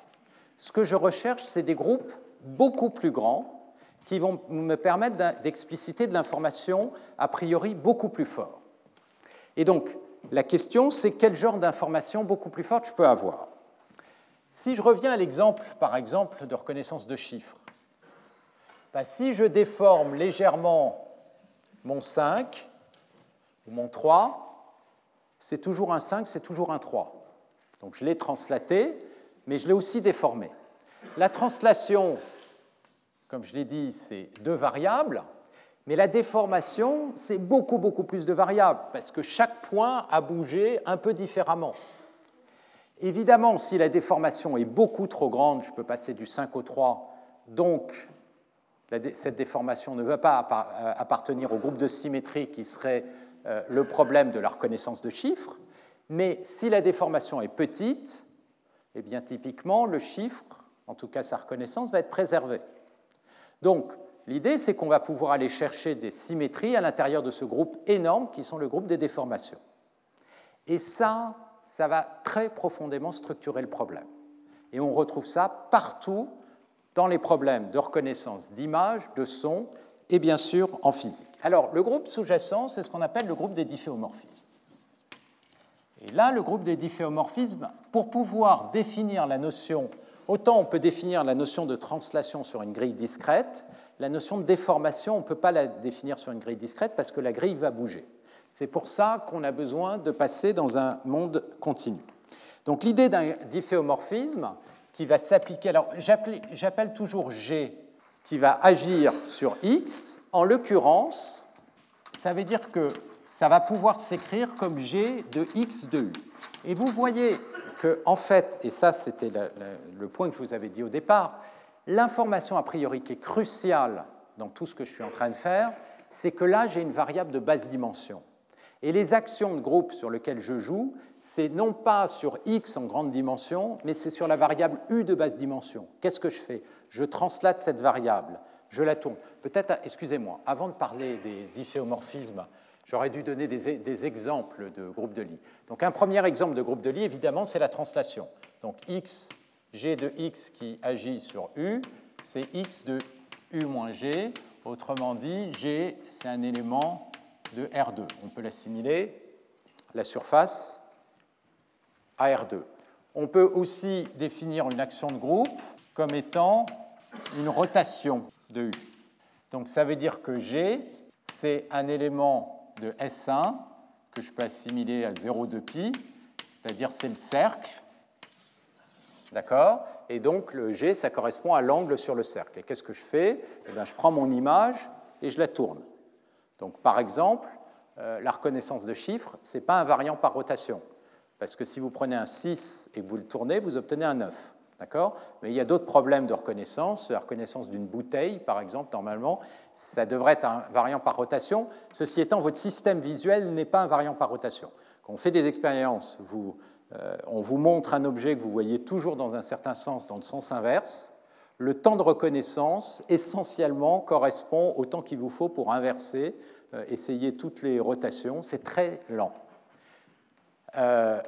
Ce que je recherche, c'est des groupes beaucoup plus grands qui vont me permettre d'expliciter de l'information a priori beaucoup plus fort. Et donc, la question, c'est quel genre d'information beaucoup plus forte je peux avoir? Si je reviens à l'exemple, par exemple, de reconnaissance de chiffres, bah, si je déforme légèrement mon 5 ou mon 3, c'est toujours un 5, c'est toujours un 3. Donc je l'ai translaté, mais je l'ai aussi déformé. La translation, comme je l'ai dit, c'est deux variables, mais la déformation, c'est beaucoup, beaucoup plus de variables, parce que chaque point a bougé un peu différemment. Évidemment, si la déformation est beaucoup trop grande, je peux passer du 5 au 3, donc cette déformation ne va pas euh, appartenir au groupe de symétrie qui serait euh, le problème de la reconnaissance de chiffres, mais si la déformation est petite, eh bien typiquement le chiffre, en tout cas sa reconnaissance, va être préservé. Donc l'idée c'est qu'on va pouvoir aller chercher des symétries à l'intérieur de ce groupe énorme qui sont le groupe des déformations. Et ça, ça va très profondément structurer le problème. Et on retrouve ça partout dans les problèmes de reconnaissance d'images, de sons et bien sûr en physique. Alors, le groupe sous-jacent, c'est ce qu'on appelle le groupe des difféomorphismes. Et là, le groupe des difféomorphismes, pour pouvoir définir la notion, autant on peut définir la notion de translation sur une grille discrète, la notion de déformation, on ne peut pas la définir sur une grille discrète parce que la grille va bouger. C'est pour ça qu'on a besoin de passer dans un monde continu. Donc l'idée d'un difféomorphisme qui va s'appliquer, alors j'appelle toujours G qui va agir sur X, en l'occurrence, ça veut dire que ça va pouvoir s'écrire comme G de X de U. Et vous voyez que, en fait, et ça c'était le point que je vous avais dit au départ, l'information a priori qui est cruciale dans tout ce que je suis en train de faire, c'est que là j'ai une variable de basse dimension. Et les actions de groupe sur lesquelles je joue, c'est non pas sur x en grande dimension, mais c'est sur la variable u de basse dimension. Qu'est-ce que je fais? Je translate cette variable, je la tourne. Peut-être, excusez-moi, avant de parler des difféomorphismes, j'aurais dû donner des, exemples de groupes de Lie. Donc un premier exemple de groupe de Lie, évidemment, c'est la translation. Donc x, g de x qui agit sur u, c'est x de u moins g. Autrement dit, g, c'est un élément de R2. On peut l'assimiler, la surface, à R2. On peut aussi définir une action de groupe comme étant une rotation de U. Donc ça veut dire que G, c'est un élément de S1 que je peux assimiler à 0,2 pi, c'est-à-dire c'est le cercle. D'accord? Et donc le G, ça correspond à l'angle sur le cercle. Et qu'est-ce que je fais? Eh bien, Je prends mon image et je la tourne. Donc, par exemple, euh, la reconnaissance de chiffres, ce n'est pas invariant par rotation. Parce que si vous prenez un 6 et que vous le tournez, vous obtenez un 9. D'accord? Mais il y a d'autres problèmes de reconnaissance. La reconnaissance d'une bouteille, par exemple, normalement, ça devrait être un variant par rotation. Ceci étant, votre système visuel n'est pas un variant par rotation. Quand on fait des expériences, euh, on vous montre un objet que vous voyez toujours dans un certain sens, dans le sens inverse le temps de reconnaissance essentiellement correspond au temps qu'il vous faut pour inverser, euh, essayer toutes les rotations. C'est très lent. Euh,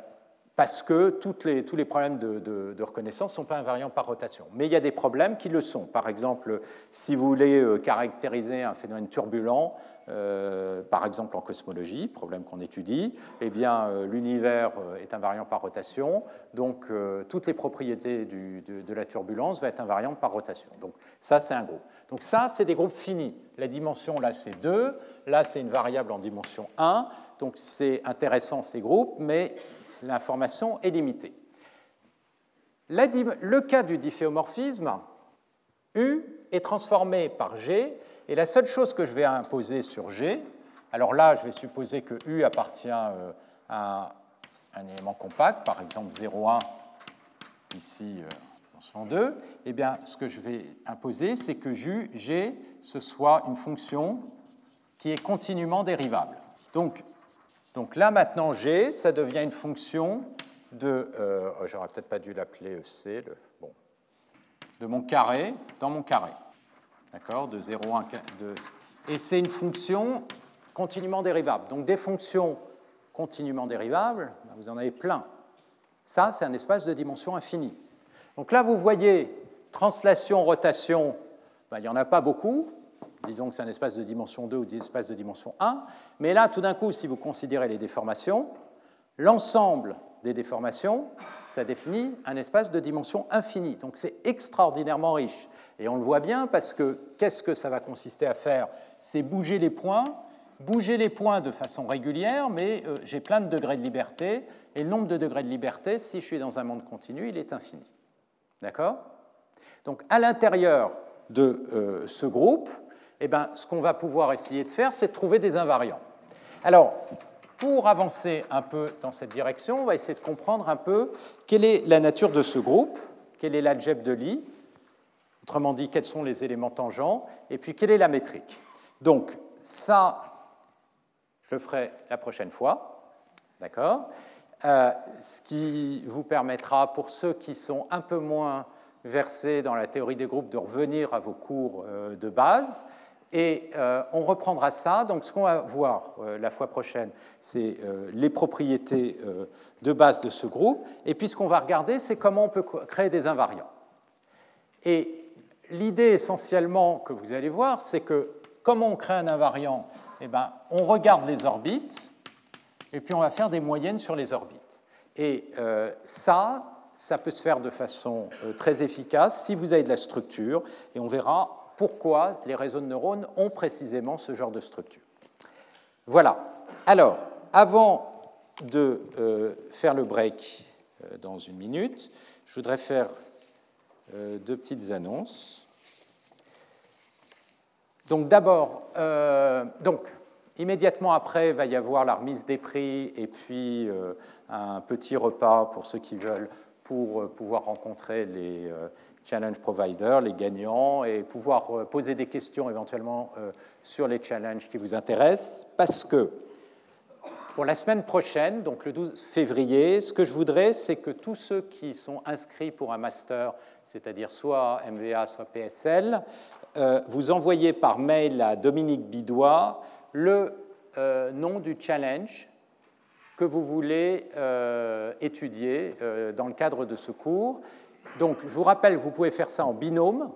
parce que tous les problèmes de, reconnaissance ne sont pas invariants par rotation. Mais il y a des problèmes qui le sont. Par exemple, si vous voulez euh, caractériser un phénomène turbulent, euh, par exemple en cosmologie, problème qu'on étudie, eh bien euh, l'univers est invariant par rotation, donc toutes les propriétés de, la turbulence vont être invariantes par rotation. Donc ça, c'est un groupe. Donc ça, c'est des groupes finis. La dimension, là, c'est 2, là, c'est une variable en dimension 1, donc c'est intéressant ces groupes, mais l'information est limitée. Le cas du difféomorphisme, U est transformé par G, et la seule chose que je vais imposer sur G, alors là, je vais supposer que U appartient euh, à un élément compact, par exemple 0,1 ici, dimension 2, eh bien, ce que je vais imposer, c'est que G, ce soit une fonction qui est continuellement dérivable. Donc, donc là, maintenant, G, ça devient une fonction de, euh, oh, j'aurais peut-être pas dû l'appeler EC, bon, de mon carré dans mon carré. D'accord De 0, 1, 2. Et c'est une fonction continuellement dérivable. Donc des fonctions continuellement dérivables, ben, vous en avez plein. Ça, c'est un espace de dimension infinie. Donc là, vous voyez, translation, rotation, ben, il n'y en a pas beaucoup, disons que c'est un espace de dimension 2 ou un espace de dimension 1, mais là, tout d'un coup, si vous considérez les déformations, l'ensemble des déformations, ça définit un espace de dimension infinie. Donc c'est extraordinairement riche. Et on le voit bien parce que qu'est-ce que ça va consister à faire? C'est bouger les points, bouger les points de façon régulière, mais euh, j'ai plein de degrés de liberté, et le nombre de degrés de liberté, si je suis dans un monde continu, il est infini. D'accord? Donc à l'intérieur de euh, ce groupe, eh ben, ce qu'on va pouvoir essayer de faire, c'est de trouver des invariants. Alors, pour avancer un peu dans cette direction, on va essayer de comprendre un peu quelle est la nature de ce groupe, quelle est l'algèbre de Lie, autrement dit, quels sont les éléments tangents, et puis quelle est la métrique. Donc, ça, je le ferai la prochaine fois, d'accord? Euh, Ce qui vous permettra, pour ceux qui sont un peu moins versés dans la théorie des groupes, de revenir à vos cours euh, de base. Et euh, on reprendra ça. Donc, ce qu'on va voir la fois prochaine, c'est les propriétés de base de ce groupe. Et puis, ce qu'on va regarder, c'est comment on peut créer des invariants. Et l'idée essentiellement que vous allez voir, c'est que comment on crée un invariant? Eh ben, On regarde les orbites, et puis on va faire des moyennes sur les orbites. Et euh, ça, ça peut se faire de façon euh, très efficace si vous avez de la structure, et on verra pourquoi les réseaux de neurones ont précisément ce genre de structure. Voilà. Alors, avant de euh, faire le break dans une minute, je voudrais faire deux petites annonces. Donc d'abord, euh, donc immédiatement après, il va y avoir la remise des prix et puis euh, un petit repas pour ceux qui veulent pour euh, pouvoir rencontrer les challenge providers, les gagnants, et pouvoir poser des questions éventuellement sur les challenges qui vous intéressent, parce que pour la semaine prochaine, donc le 12 février, ce que je voudrais, c'est que tous ceux qui sont inscrits pour un master, c'est-à-dire soit MVA, soit PSL, euh, vous envoyez par mail à Dominique Bidois le euh, nom du challenge que vous voulez euh, étudier dans le cadre de ce cours. Donc, je vous rappelle, vous pouvez faire ça en binôme.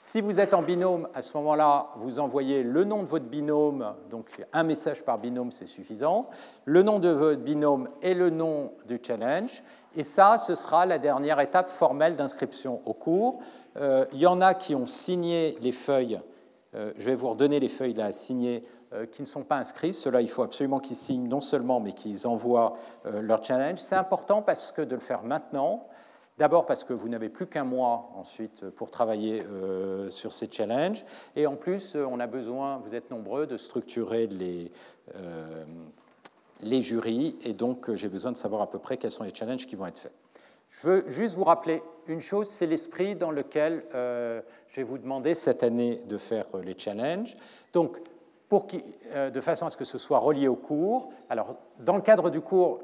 Si vous êtes en binôme, à ce moment-là, vous envoyez le nom de votre binôme, donc un message par binôme, c'est suffisant, le nom de votre binôme et le nom du challenge. Et ça, ce sera la dernière étape formelle d'inscription au cours. Euh, il y en a qui ont signé les feuilles. Euh, je vais vous redonner les feuilles à signer euh, qui ne sont pas inscrits. Cela, il faut absolument qu'ils signent non seulement, mais qu'ils envoient leur challenge. C'est important parce que de le faire maintenant, D'abord parce que vous n'avez plus qu'un mois ensuite pour travailler sur ces challenges. Et en plus, on a besoin, vous êtes nombreux, de structurer les, les jurys. Et donc, j'ai besoin de savoir à peu près quels sont les challenges qui vont être faits. Je veux juste vous rappeler une chose, c'est l'esprit dans lequel euh, je vais vous demander cette année de faire euh, les challenges. Donc, euh, de façon à ce que ce soit relié au cours. Alors, dans le cadre du cours,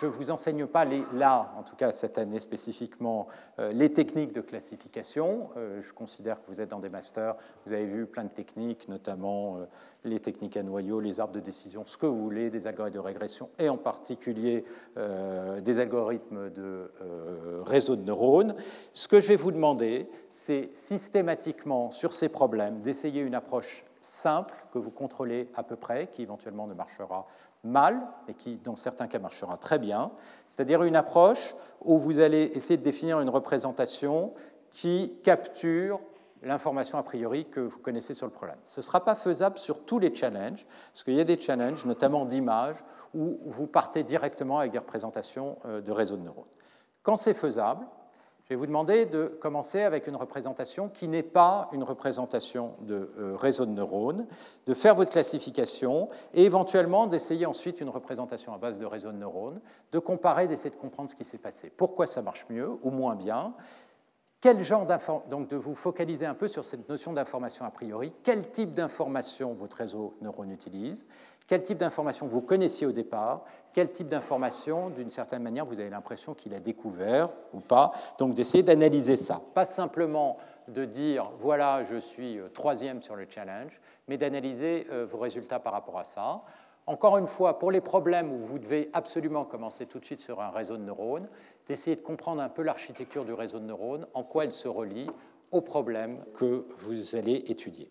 je ne vous enseigne pas là, en tout cas cette année spécifiquement, euh, les techniques de classification. Euh, je considère que vous êtes dans des masters, vous avez vu plein de techniques, notamment euh, les techniques à noyau, les arbres de décision, ce que vous voulez, des algorithmes de régression et en particulier des algorithmes de réseau de neurones. Ce que je vais vous demander, c'est systématiquement sur ces problèmes d'essayer une approche simple que vous contrôlez à peu près, qui éventuellement ne marchera mal, mais qui dans certains cas marchera très bien, c'est-à-dire une approche où vous allez essayer de définir une représentation qui capture l'information a priori que vous connaissez sur le problème. Ce ne sera pas faisable sur tous les challenges, parce qu'il y a des challenges, notamment d'images, où vous partez directement avec des représentations euh, de réseaux de neurones. Quand c'est faisable, je vais vous demander de commencer avec une représentation qui n'est pas une représentation de euh, réseau de neurones, de faire votre classification et éventuellement d'essayer ensuite une représentation à base de réseau de neurones, de comparer, d'essayer de comprendre ce qui s'est passé. Pourquoi ça marche mieux ou moins bien? Quel genre donc de vous focaliser un peu sur cette notion d'information a priori, quel type d'information votre réseau neurone utilise, quel type d'information vous connaissiez au départ, quel type d'information, d'une certaine manière, vous avez l'impression qu'il a découvert ou pas? Donc d'essayer d'analyser ça. Pas simplement de dire, voilà, je suis euh, troisième sur le challenge, mais d'analyser euh, vos résultats par rapport à ça. Encore une fois, pour les problèmes où vous devez absolument commencer tout de suite sur un réseau de neurones, d'essayer de comprendre un peu l'architecture du réseau de neurones, en quoi elle se relie aux problèmes que vous allez étudier.